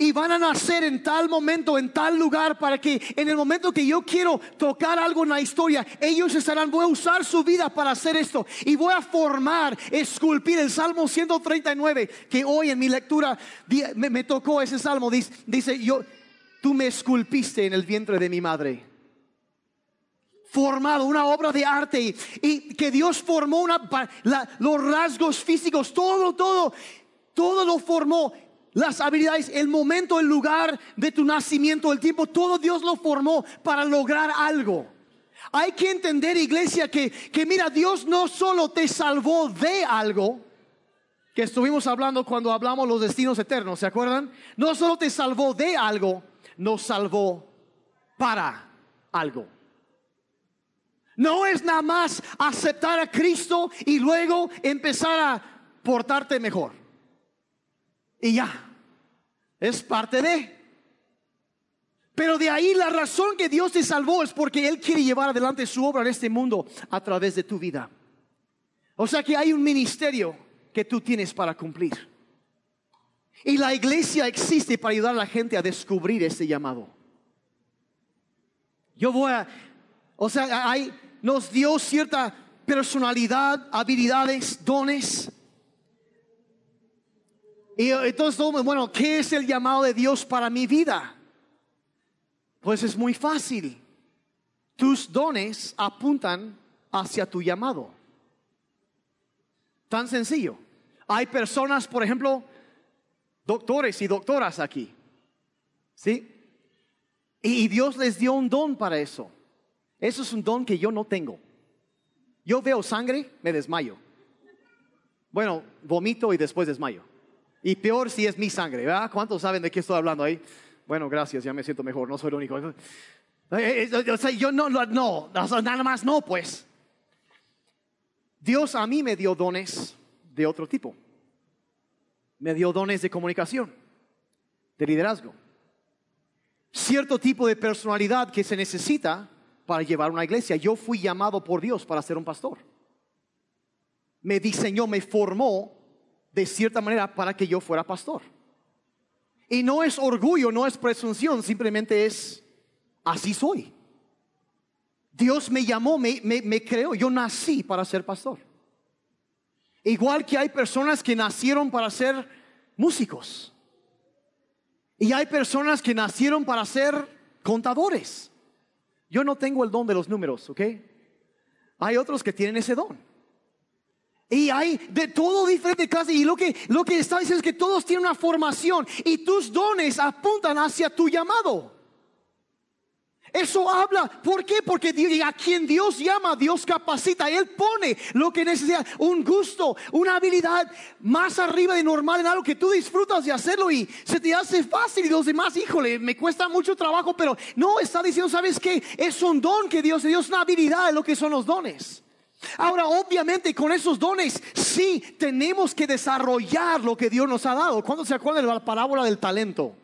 y van a nacer en tal momento, en tal lugar, para que en el momento que yo quiero tocar algo en la historia, ellos estarán, voy a usar su vida para hacer esto. Y voy a formar, esculpir el Salmo 139, que hoy en mi lectura me, tocó ese Salmo, dice, dice, yo, tú me esculpiste en el vientre de mi madre. Formado, una obra de arte y, que Dios formó una, los rasgos físicos, todo, todo, todo lo formó las habilidades, el momento, el lugar de tu nacimiento, el tiempo, todo Dios lo formó para lograr algo. Hay que entender, iglesia, que, que mira, Dios no solo te salvó de algo, que estuvimos hablando cuando hablamos los destinos eternos, ¿se acuerdan? No solo te salvó de algo, nos salvó para algo. No es nada más aceptar a Cristo y luego empezar a portarte mejor. Y ya. Es parte de. Pero de ahí la razón que Dios te salvó es porque Él quiere llevar adelante su obra en este mundo a través de tu vida. O sea que hay un ministerio que tú tienes para cumplir. Y la iglesia existe para ayudar a la gente a descubrir ese llamado. Yo voy a, o sea, hay, nos dio cierta personalidad, habilidades, dones y entonces, bueno, ¿qué es el llamado de Dios para mi vida? Pues es muy fácil. Tus dones apuntan hacia tu llamado. Tan sencillo. Hay personas, por ejemplo, doctores y doctoras aquí. ¿Sí? Y Dios les dio un don para eso. Eso es un don que yo no tengo. Yo veo sangre, me desmayo. Bueno, vomito y después desmayo. Y peor si es mi sangre, ¿verdad? ¿Cuántos saben de qué estoy hablando ahí? Bueno, gracias, ya me siento mejor, no soy el único. Eh, eh, o sea, yo no, no, nada más no, pues. Dios a mí me dio dones de otro tipo. Me dio dones de comunicación, de liderazgo. Cierto tipo de personalidad que se necesita para llevar una iglesia. Yo fui llamado por Dios para ser un pastor. Me diseñó, me formó de cierta manera para que yo fuera pastor. Y no es orgullo, no es presunción, simplemente es así soy. Dios me llamó, me, me, creó, yo nací para ser pastor. Igual que hay personas que nacieron para ser músicos. Y hay personas que nacieron para ser contadores. Yo no tengo el don de los números, ¿ok? Hay otros que tienen ese don. Y hay de todo diferente clase. Y lo que, lo que está diciendo es que todos tienen una formación y tus dones apuntan hacia tu llamado. Eso habla, ¿por qué? Porque a quien Dios llama, Dios capacita, Él pone lo que necesita, un gusto, una habilidad más arriba de normal en algo que tú disfrutas de hacerlo y se te hace fácil y los demás, híjole, me cuesta mucho trabajo, pero no, está diciendo, ¿sabes qué? Es un don que Dios dio, es una habilidad lo que son los dones. Ahora, obviamente, con esos dones, sí tenemos que desarrollar lo que Dios nos ha dado. ¿Cuándo se acuerdan de la parábola del talento?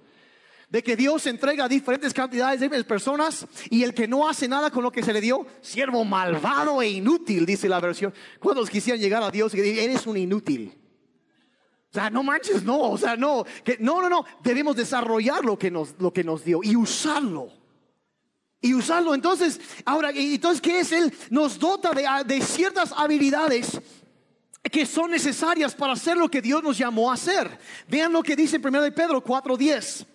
de que Dios entrega diferentes cantidades de personas y el que no hace nada con lo que se le dio, siervo malvado e inútil, dice la versión. ¿Cuántos quisieran llegar a Dios y decir, eres un inútil? O sea, no manches, no, o sea, no, no, no, no, debemos desarrollar lo que nos, lo que nos dio y usarlo. Y usarlo. Entonces, ahora, entonces, ¿qué es? Él nos dota de, de ciertas habilidades que son necesarias para hacer lo que Dios nos llamó a hacer. Vean lo que dice en 1 Pedro 4:10.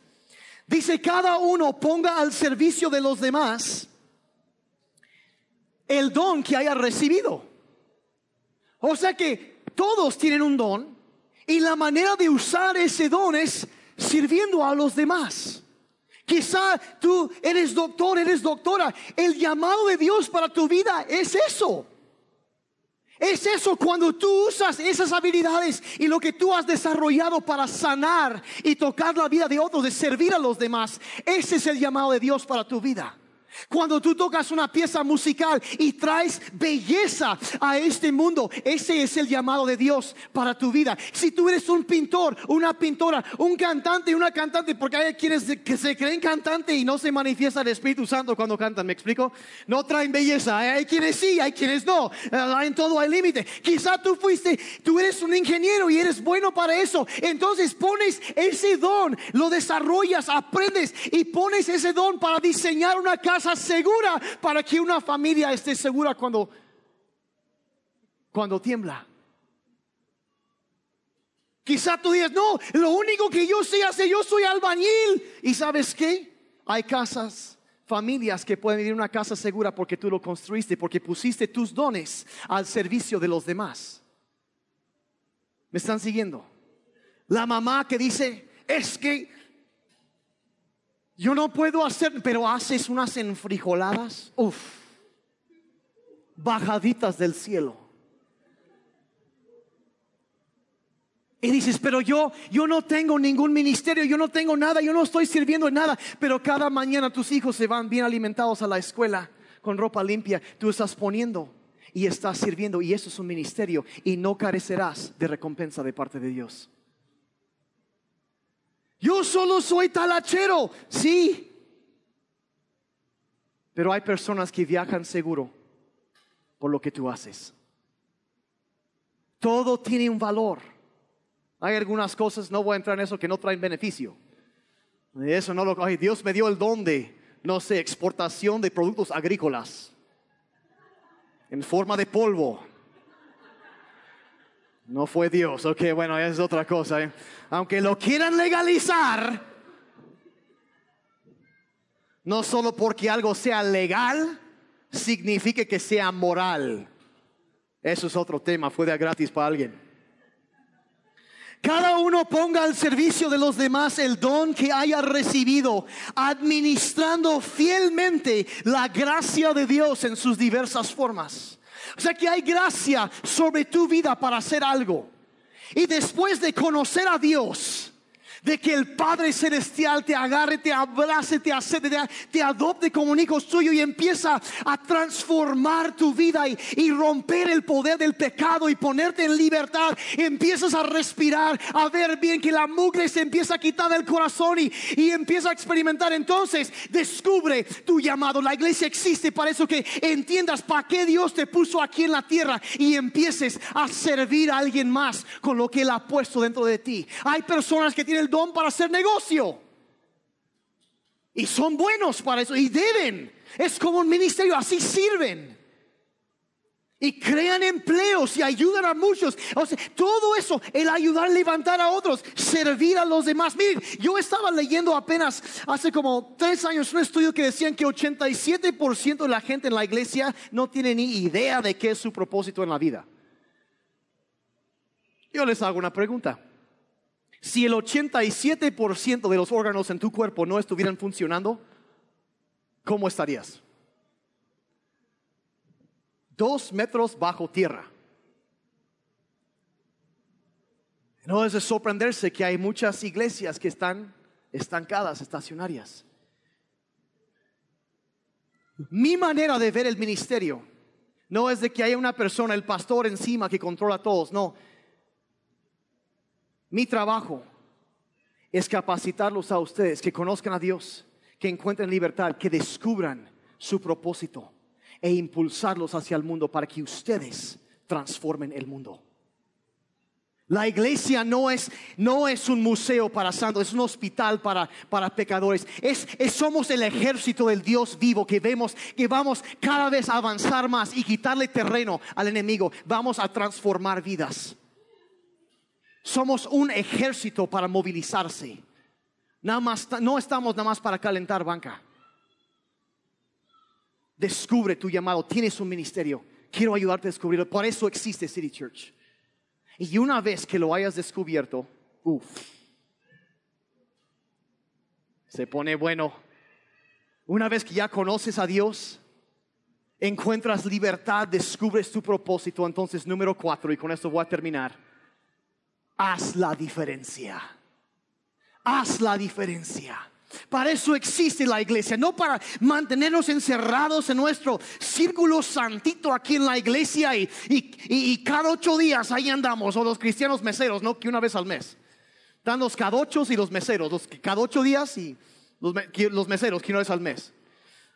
Dice, cada uno ponga al servicio de los demás el don que haya recibido. O sea que todos tienen un don y la manera de usar ese don es sirviendo a los demás. Quizá tú eres doctor, eres doctora. El llamado de Dios para tu vida es eso. Es eso cuando tú usas esas habilidades y lo que tú has desarrollado para sanar y tocar la vida de otros, de servir a los demás. Ese es el llamado de Dios para tu vida. Cuando tú tocas una pieza musical y traes belleza a este mundo, ese es el llamado de Dios para tu vida. Si tú eres un pintor, una pintora, un cantante, una cantante, porque hay quienes que se creen cantante y no se manifiesta el Espíritu Santo cuando cantan, ¿me explico? No traen belleza. Hay quienes sí, hay quienes no. Eh, en todo hay límite. Quizá tú fuiste, tú eres un ingeniero y eres bueno para eso. Entonces pones ese don, lo desarrollas, aprendes y pones ese don para diseñar una casa segura para que una familia esté segura cuando, cuando tiembla. Quizá tú digas, no, lo único que yo sé hacer, yo soy albañil. ¿Y sabes qué? Hay casas, familias que pueden vivir en una casa segura porque tú lo construiste, porque pusiste tus dones al servicio de los demás. ¿Me están siguiendo? La mamá que dice, es que yo no puedo hacer, pero haces unas enfrijoladas, uff, bajaditas del cielo. Y dices, pero yo, yo no tengo ningún ministerio, yo no tengo nada, yo no estoy sirviendo en nada. Pero cada mañana tus hijos se van bien alimentados a la escuela con ropa limpia. Tú estás poniendo y estás sirviendo y eso es un ministerio y no carecerás de recompensa de parte de Dios. Yo solo soy talachero, sí. Pero hay personas que viajan seguro por lo que tú haces. Todo tiene un valor. Hay algunas cosas, no voy a entrar en eso, que no traen beneficio. Eso no lo. Ay, Dios me dio el don de, no sé, exportación de productos agrícolas en forma de polvo. No fue Dios, ok, bueno, es otra cosa. ¿eh? Aunque lo quieran legalizar, no solo porque algo sea legal, significa que sea moral. Eso es otro tema, fue de gratis para alguien. Cada uno ponga al servicio de los demás el don que haya recibido, administrando fielmente la gracia de Dios en sus diversas formas. O sea que hay gracia sobre tu vida para hacer algo. Y después de conocer a Dios, de que el Padre Celestial te agarre, te abrace, te acepte, te, adopte como un hijo suyo y empieza a transformar tu vida y, romper el poder del pecado y ponerte en libertad. Empiezas a respirar, a ver bien que la mugre se empieza a quitar del corazón y, y empieza a experimentar. Entonces descubre tu llamado. La iglesia existe para eso que entiendas para qué Dios te puso aquí en la tierra y empieces a servir a alguien más con lo que Él ha puesto dentro de ti. Hay personas que tienen don para hacer negocio. Y son buenos para eso y deben. Es como un ministerio, así sirven. y crean empleos y ayudan a muchos. O todo eso, el ayudar a levantar a otros, servir a los demás. Miren, yo estaba leyendo apenas hace como tres años un estudio que decían que 87% de la gente en la iglesia no tiene ni idea de qué es su propósito en la vida. Yo les hago una pregunta. Si el 87% de los órganos en tu cuerpo no estuvieran funcionando, ¿cómo estarías? dos metros bajo tierra. No es de sorprenderse que hay muchas iglesias que están estancadas, estacionarias. Mi manera de ver el ministerio no es de que haya una persona, el pastor encima que controla a todos, no. Mi trabajo es capacitarlos a ustedes, que conozcan a Dios, que encuentren libertad, que descubran su propósito e impulsarlos hacia el mundo para que ustedes transformen el mundo. La iglesia no es, no es un museo para santos, es un hospital para, para pecadores. Es, somos el ejército del Dios vivo que vemos que vamos cada vez a avanzar más y quitarle terreno al enemigo. Vamos a transformar vidas. Somos un ejército para movilizarse. Nada más, no estamos nada más para calentar banca. Descubre tu llamado, tienes un ministerio. Quiero ayudarte a descubrirlo. Por eso existe City Church. Y una vez que lo hayas descubierto, uff, se pone bueno. Una vez que ya conoces a Dios, encuentras libertad, descubres tu propósito. Entonces, número cuatro, y con esto voy a terminar. Haz la diferencia. Haz la diferencia. Para eso existe la iglesia, no para mantenernos encerrados en nuestro círculo santito aquí en la iglesia y, cada ocho días ahí andamos, o los cristianos meseros, no que una vez al mes. Están los cada ocho y los meseros, los cada ocho días y los, meseros que una vez al mes.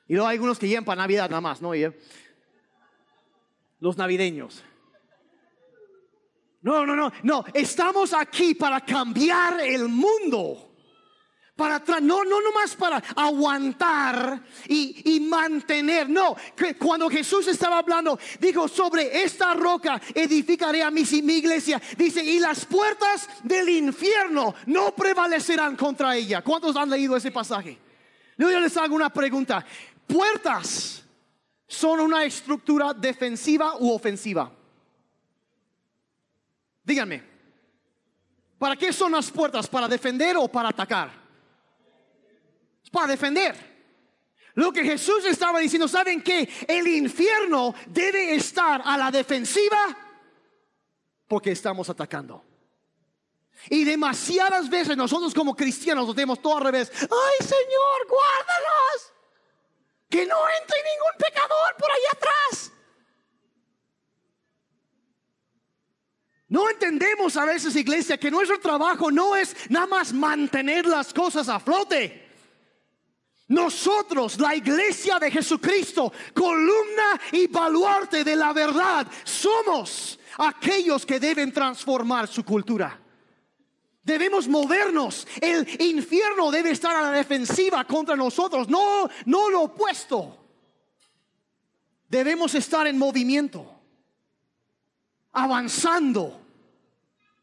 Y luego hay algunos que llegan para Navidad nada más, ¿no? los navideños. No, no, no, no, estamos aquí para cambiar el mundo para no, no nomás para aguantar y, mantener, no, cuando Jesús estaba hablando, dijo, sobre esta roca edificaré a mi, mi iglesia, dice, y las puertas del infierno no prevalecerán contra ella. ¿Cuántos han leído ese pasaje? Yo les hago una pregunta, puertas son una estructura defensiva u ofensiva. Díganme, ¿para qué son las puertas? ¿Para defender o para atacar? para defender. Lo que Jesús estaba diciendo, ¿saben que El infierno debe estar a la defensiva porque estamos atacando. Y demasiadas veces nosotros como cristianos nos vemos todo al revés. Ay Señor, guárdalos. Que no entre ningún pecador por ahí atrás. No entendemos a veces, iglesia, que nuestro trabajo no es nada más mantener las cosas a flote. Nosotros, la iglesia de Jesucristo, columna y baluarte de la verdad, somos aquellos que deben transformar su cultura. Debemos movernos. El infierno debe estar a la defensiva contra nosotros, no, no lo opuesto. Debemos estar en movimiento, avanzando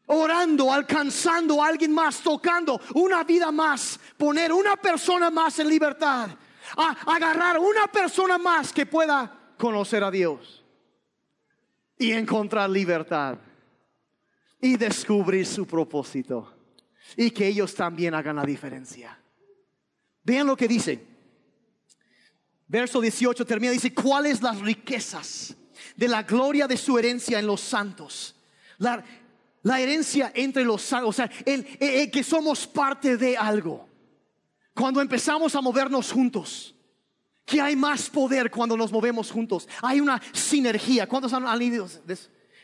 orando, alcanzando a alguien más, tocando una vida más, poner una persona más en libertad, a agarrar una persona más que pueda conocer a Dios y encontrar libertad y descubrir su propósito y que ellos también hagan la diferencia. Vean lo que dice. Verso 18 termina, dice, ¿cuáles las riquezas de la gloria de su herencia en los santos? La, la herencia entre los o sea, el, que somos parte de algo. Cuando empezamos a movernos juntos, que hay más poder cuando nos movemos juntos. Hay una sinergia. ¿Cuántos han leído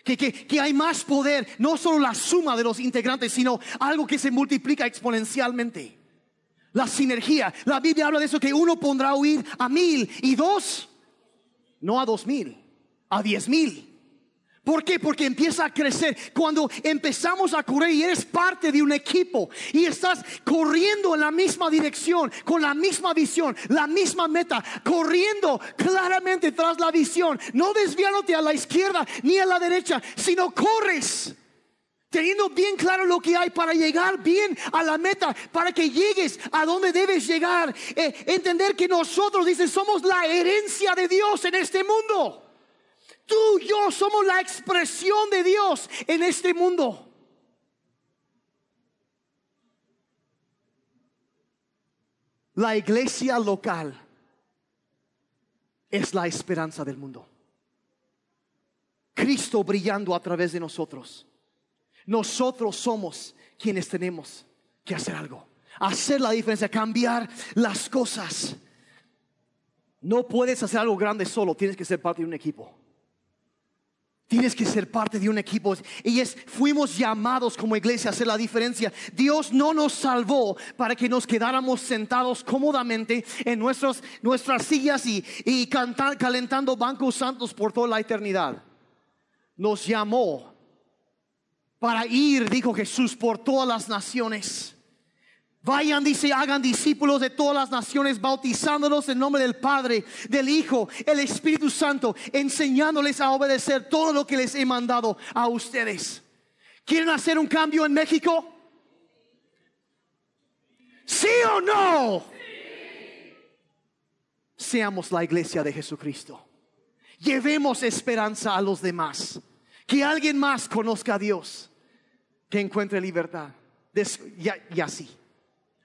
Que, que, que, hay más poder, no solo la suma de los integrantes, sino algo que se multiplica exponencialmente. La sinergia. La Biblia habla de eso, que uno pondrá a huir a mil y dos, no a dos mil, a diez mil. ¿Por qué? Porque empieza a crecer. Cuando empezamos a correr y eres parte de un equipo y estás corriendo en la misma dirección, con la misma visión, la misma meta, corriendo claramente tras la visión, no desviándote a la izquierda ni a la derecha, sino corres. Teniendo bien claro lo que hay para llegar bien a la meta, para que llegues a donde debes llegar. Eh, entender que nosotros, dice, somos la herencia de Dios en este mundo. Tú y yo somos la expresión de Dios en este mundo. La iglesia local es la esperanza del mundo. Cristo brillando a través de nosotros. Nosotros somos quienes tenemos que hacer algo, hacer la diferencia, cambiar las cosas. No puedes hacer algo grande solo, tienes que ser parte de un equipo. Tienes que ser parte de un equipo. Y es, fuimos llamados como iglesia a hacer la diferencia. Dios no nos salvó para que nos quedáramos sentados cómodamente en nuestros, nuestras sillas y, y cantar, calentando bancos santos por toda la eternidad. Nos llamó para ir, dijo Jesús, por todas las naciones Vayan, dice, hagan discípulos de todas las naciones, bautizándolos en nombre del Padre, del Hijo, el Espíritu Santo, enseñándoles a obedecer todo lo que les he mandado a ustedes. ¿Quieren hacer un cambio en México? ¿Sí o no? Seamos la iglesia de Jesucristo. Llevemos esperanza a los demás. Que alguien más conozca a Dios. Que encuentre libertad. y así.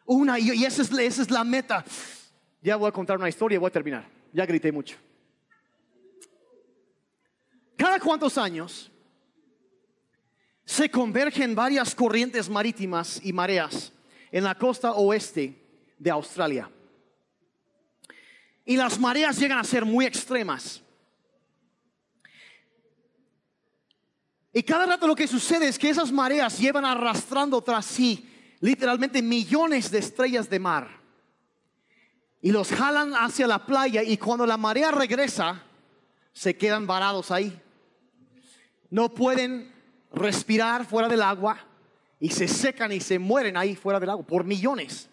Una, y esa es, la meta. Ya voy a contar una historia y voy a terminar. Ya grité mucho. Cada cuantos años se convergen varias corrientes marítimas y mareas en la costa oeste de Australia. Y las mareas llegan a ser muy extremas. Y cada rato lo que sucede es que esas mareas llevan arrastrando tras sí literalmente millones de estrellas de mar. Y los jalan hacia la playa y cuando la marea regresa, se quedan varados ahí. No pueden respirar fuera del agua y se secan y se mueren ahí fuera del agua por millones.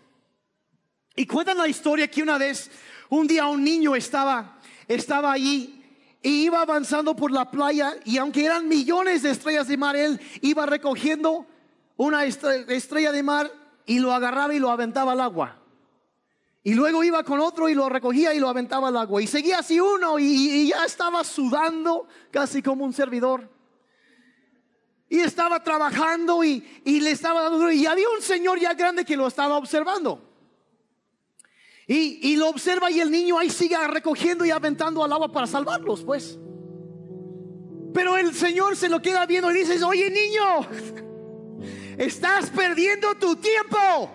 Y cuentan la historia que una vez, un día un niño estaba, estaba allí y iba avanzando por la playa y aunque eran millones de estrellas de mar, él iba recogiendo una estrella de mar y lo agarraba y lo aventaba al agua. Y luego iba con otro y lo recogía y lo aventaba al agua. Y seguía así uno y, ya estaba sudando casi como un servidor. Y estaba trabajando y, le estaba dando... Y había un señor ya grande que lo estaba observando. Y, y, lo observa y el niño ahí sigue recogiendo y aventando al agua para salvarlos, pues. Pero el Señor se lo queda viendo y dice, oye niño, Estás perdiendo tu tiempo.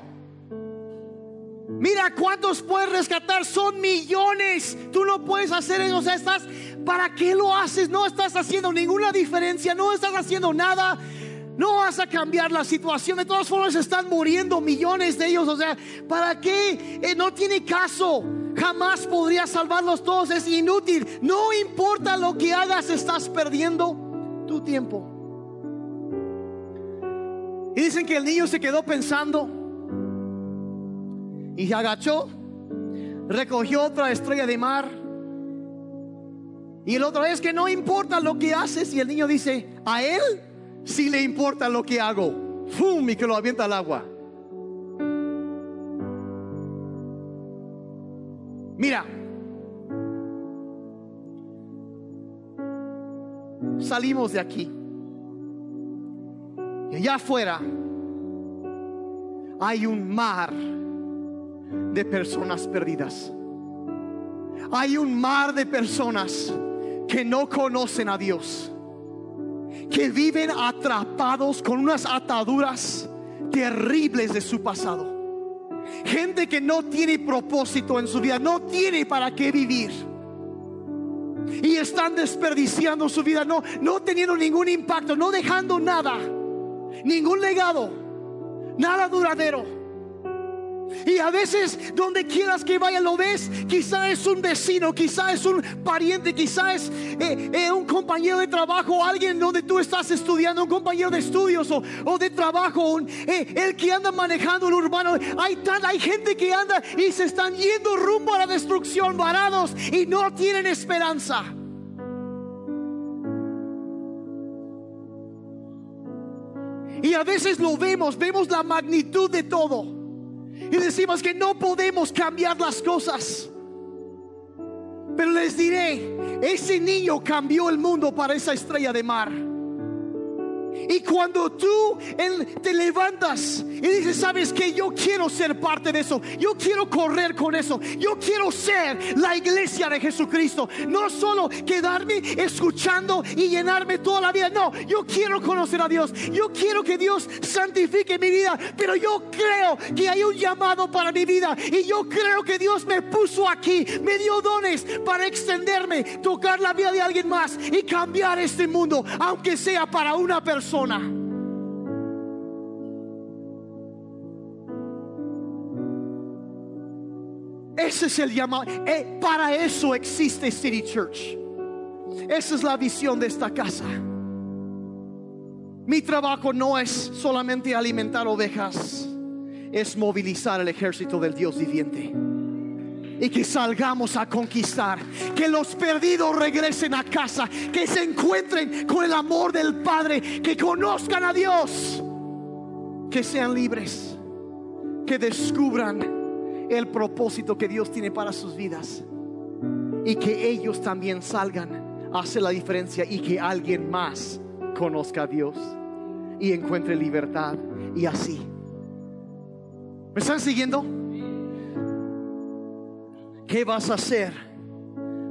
Mira cuántos puedes rescatar, son millones. Tú no puedes hacer eso. Estás, ¿para qué lo haces? No estás haciendo ninguna diferencia, no estás haciendo nada. No vas a cambiar la situación. De todas formas, están muriendo millones de ellos. O sea, ¿para qué? Eh, no tiene caso. Jamás podría salvarlos todos. Es inútil. No importa lo que hagas, estás perdiendo tu tiempo. Y dicen que el niño se quedó pensando y se agachó, recogió otra estrella de mar. Y el otro es que no importa lo que haces. Y el niño dice, a él sí le importa lo que hago. ¡Fum! Y que lo avienta al agua. Mira, salimos de aquí. Y allá afuera hay un mar de personas perdidas. Hay un mar de personas que no conocen a Dios. Que viven atrapados con unas ataduras terribles de su pasado. Gente que no tiene propósito en su vida, no tiene para qué vivir. Y están desperdiciando su vida, no, no teniendo ningún impacto, no dejando nada ningún legado, nada duradero. Y a veces donde quieras que vaya lo ves, quizá es un vecino, quizá es un pariente, quizá es eh, eh, un compañero de trabajo, alguien donde tú estás estudiando, un compañero de estudios o, de trabajo, eh, el que anda manejando el urbano. Hay, hay gente que anda y se están yendo rumbo a la destrucción, varados y no tienen esperanza. Y a veces lo vemos, vemos la magnitud de todo. Y decimos que no podemos cambiar las cosas. Pero les diré, ese niño cambió el mundo para esa estrella de mar. Y cuando tú te levantas y dices, sabes que yo quiero ser parte de eso, yo quiero correr con eso, yo quiero ser la iglesia de Jesucristo, no solo quedarme escuchando y llenarme toda la vida, no, yo quiero conocer a Dios, yo quiero que Dios santifique mi vida, pero yo creo que hay un llamado para mi vida. Y yo creo que Dios me puso aquí, me dio dones para extenderme, tocar la vida de alguien más y cambiar este mundo, aunque sea para una persona. Ese es el llamado. Eh, para eso existe City Church. Esa es la visión de esta casa. Mi trabajo no es solamente alimentar ovejas, es movilizar el ejército del Dios viviente y que salgamos a conquistar. Que los perdidos regresen a casa. Que se encuentren con el amor del Padre. Que conozcan a Dios. Que sean libres. Que descubran el propósito que Dios tiene para sus vidas. Y que ellos también salgan a hacer la diferencia. Y que alguien más conozca a Dios. Y encuentre libertad. Y así. ¿Me están siguiendo? ¿Qué vas a hacer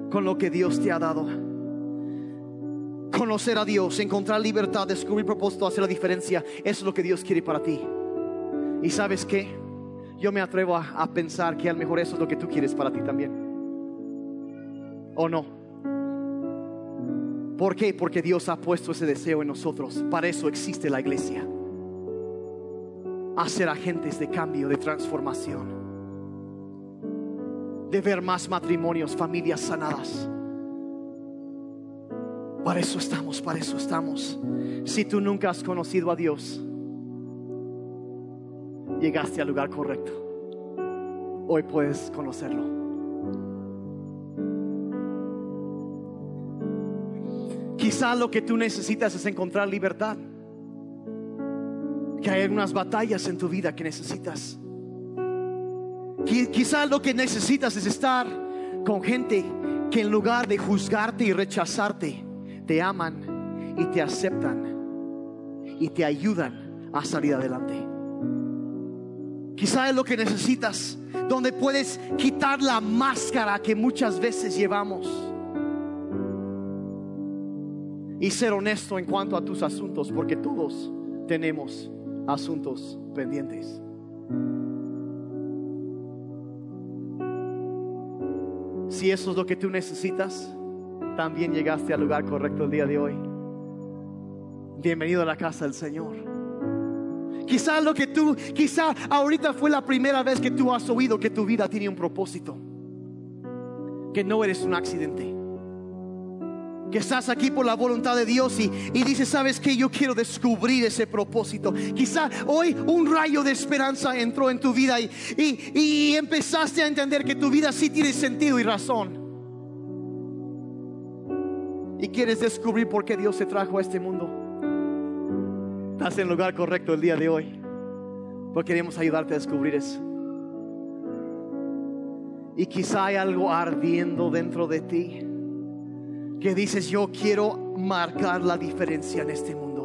con lo que Dios te ha dado? Conocer a Dios, encontrar libertad, descubrir propósito, hacer la diferencia. Eso es lo que Dios quiere para ti. Y sabes qué? Yo me atrevo a, pensar que a lo mejor eso es lo que tú quieres para ti también. ¿O no? ¿Por qué? Porque Dios ha puesto ese deseo en nosotros. Para eso existe la iglesia. Hacer agentes de cambio, de transformación de ver más matrimonios, familias sanadas. Para eso estamos, para eso estamos. Si tú nunca has conocido a Dios, llegaste al lugar correcto. Hoy puedes conocerlo. Quizá lo que tú necesitas es encontrar libertad. Que hay unas batallas en tu vida que necesitas Quizás lo que necesitas es estar con gente que en lugar de juzgarte y rechazarte, te aman y te aceptan y te ayudan a salir adelante. Quizás es lo que necesitas, donde puedes quitar la máscara que muchas veces llevamos y ser honesto en cuanto a tus asuntos, porque todos tenemos asuntos pendientes. Si eso es lo que tú necesitas, también llegaste al lugar correcto el día de hoy. Bienvenido a la casa del Señor. Quizás lo que tú, quizá ahorita fue la primera vez que tú has oído que tu vida tiene un propósito. Que no eres un accidente que estás aquí por la voluntad de Dios y, y dices, sabes que yo quiero descubrir ese propósito. Quizá hoy un rayo de esperanza entró en tu vida y, y, empezaste a entender que tu vida sí tiene sentido y razón. Y quieres descubrir por qué Dios se trajo a este mundo. Estás en el lugar correcto el día de hoy. Porque queremos ayudarte a descubrir eso. Y quizá hay algo ardiendo dentro de ti que dices, yo quiero marcar la diferencia en este mundo.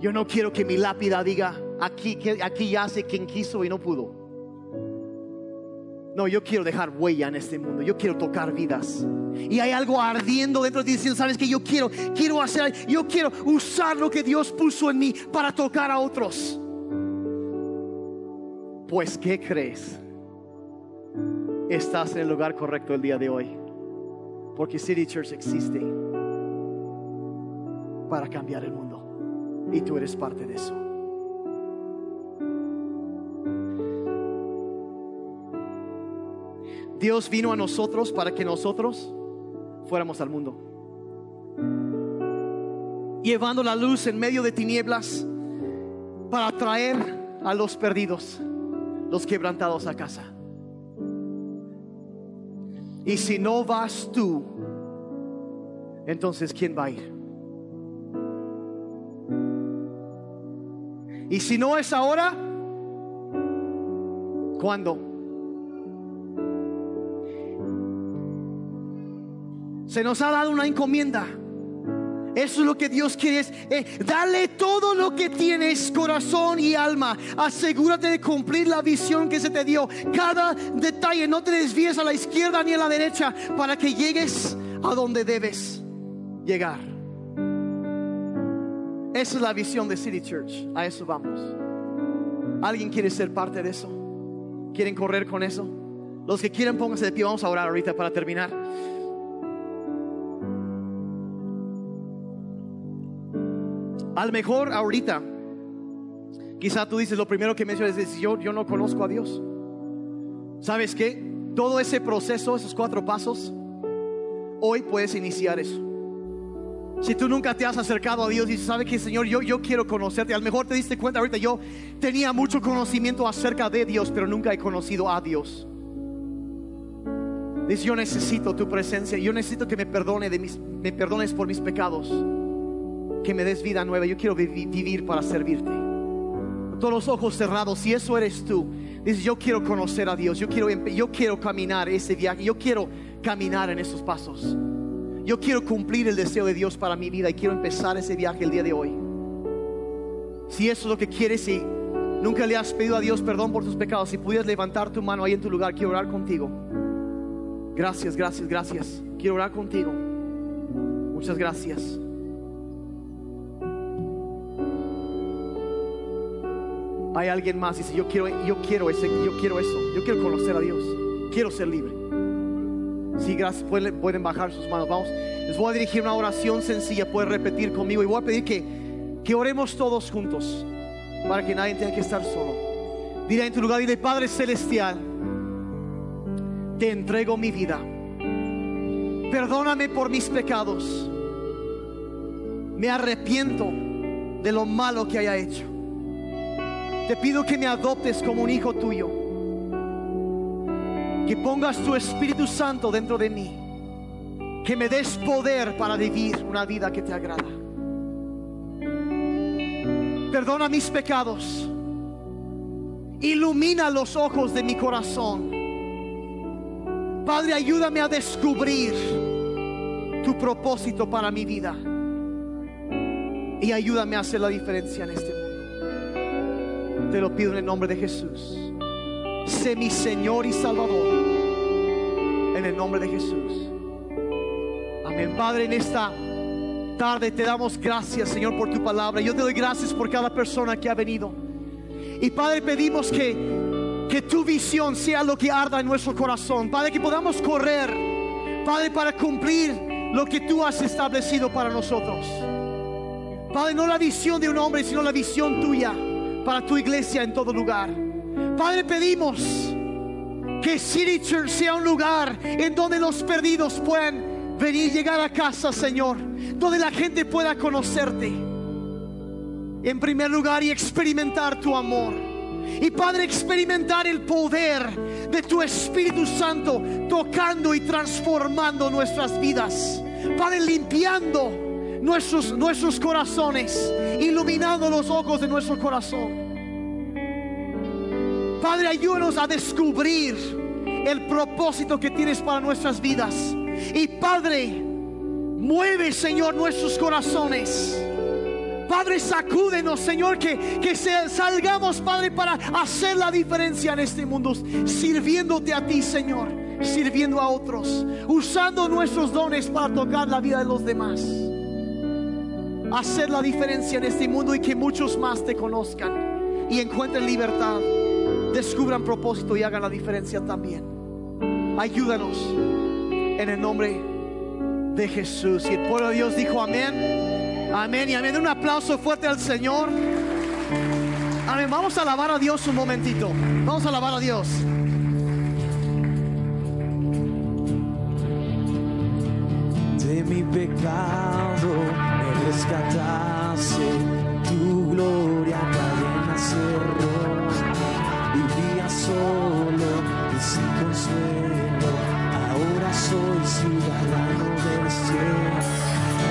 Yo no quiero que mi lápida diga, aquí, aquí yace quien quiso y no pudo. No, yo quiero dejar huella en este mundo. Yo quiero tocar vidas. Y hay algo ardiendo dentro de ti diciendo, sabes que yo quiero, quiero hacer, yo quiero usar lo que Dios puso en mí para tocar a otros. Pues, ¿qué crees? Estás en el lugar correcto el día de hoy. Porque City Church existe para cambiar el mundo. Y tú eres parte de eso. Dios vino a nosotros para que nosotros fuéramos al mundo. Llevando la luz en medio de tinieblas para traer a los perdidos, los quebrantados a casa. Y si no vas tú, entonces ¿quién va a ir? Y si no es ahora, ¿cuándo? Se nos ha dado una encomienda. Eso es lo que Dios quiere. Es, eh, dale todo lo que tienes, corazón y alma. Asegúrate de cumplir la visión que se te dio. Cada detalle, no te desvíes a la izquierda ni a la derecha para que llegues a donde debes llegar. Esa es la visión de City Church. A eso vamos. ¿Alguien quiere ser parte de eso? ¿Quieren correr con eso? Los que quieran pónganse de pie. Vamos a orar ahorita para terminar. A lo mejor ahorita, quizá tú dices, lo primero que mencionas es, yo, yo no conozco a Dios. ¿Sabes qué? Todo ese proceso, esos cuatro pasos, hoy puedes iniciar eso. Si tú nunca te has acercado a Dios y sabes que Señor, yo, yo quiero conocerte, a lo mejor te diste cuenta ahorita, yo tenía mucho conocimiento acerca de Dios, pero nunca he conocido a Dios. Dice, yo necesito tu presencia, yo necesito que me, perdone de mis, me perdones por mis pecados que me des vida nueva. Yo quiero vivir para servirte. Todos los ojos cerrados, si eso eres tú, dices, yo quiero conocer a Dios, yo quiero, yo quiero caminar ese viaje, yo quiero caminar en esos pasos. Yo quiero cumplir el deseo de Dios para mi vida y quiero empezar ese viaje el día de hoy. Si eso es lo que quieres y nunca le has pedido a Dios perdón por tus pecados, si pudieras levantar tu mano ahí en tu lugar, quiero orar contigo. Gracias, gracias, gracias. Quiero orar contigo. Muchas gracias. Hay alguien más y dice, yo quiero, yo quiero ese, yo quiero eso, yo quiero conocer a Dios, quiero ser libre. Sí, gracias, pueden, pueden bajar sus manos. Vamos, les voy a dirigir una oración sencilla, pueden repetir conmigo y voy a pedir que, que oremos todos juntos para que nadie tenga que estar solo. Dile en tu lugar, dile, Padre Celestial, te entrego mi vida. Perdóname por mis pecados. Me arrepiento de lo malo que haya hecho. Te pido que me adoptes como un hijo tuyo. Que pongas tu Espíritu Santo dentro de mí. Que me des poder para vivir una vida que te agrada. Perdona mis pecados. Ilumina los ojos de mi corazón. Padre, ayúdame a descubrir tu propósito para mi vida. Y ayúdame a hacer la diferencia en este mundo. Te lo pido en el nombre de Jesús. Sé mi Señor y Salvador. En el nombre de Jesús. Amén. Padre, en esta tarde te damos gracias, Señor, por tu palabra. Yo te doy gracias por cada persona que ha venido. Y Padre, pedimos que, que tu visión sea lo que arda en nuestro corazón. Padre, que podamos correr. Padre, para cumplir lo que tú has establecido para nosotros. Padre, no la visión de un hombre, sino la visión tuya para tu iglesia en todo lugar. Padre, pedimos que City Church sea un lugar en donde los perdidos puedan venir, llegar a casa, Señor, donde la gente pueda conocerte. En primer lugar y experimentar tu amor. Y Padre, experimentar el poder de tu Espíritu Santo tocando y transformando nuestras vidas. Padre, limpiando nuestros, nuestros corazones, iluminando los ojos de nuestro corazón. Padre, ayúdanos a descubrir el propósito que tienes para nuestras vidas. Y Padre, mueve, Señor, nuestros corazones. Padre, sacúdenos, Señor, que, que salgamos, Padre, para hacer la diferencia en este mundo, sirviéndote a ti, Señor, sirviendo a otros, usando nuestros dones para tocar la vida de los demás hacer la diferencia en este mundo y que muchos más te conozcan y encuentren libertad, descubran propósito y hagan la diferencia también. Ayúdanos en el nombre de Jesús. Y el pueblo de Dios dijo amén, amén y amén. Un aplauso fuerte al Señor. Amén. Vamos a alabar a Dios un momentito. Vamos a alabar a Dios. De mi pecado rescatase, tu gloria cadenas cerró. Vivía solo y sin consuelo, ahora soy ciudadano del cielo.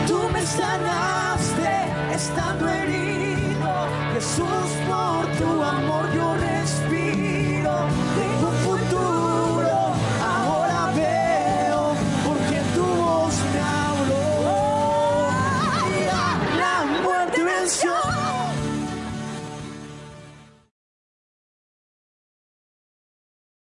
Tú me sanaste estando herido, Jesús, por tu amor yo respiro.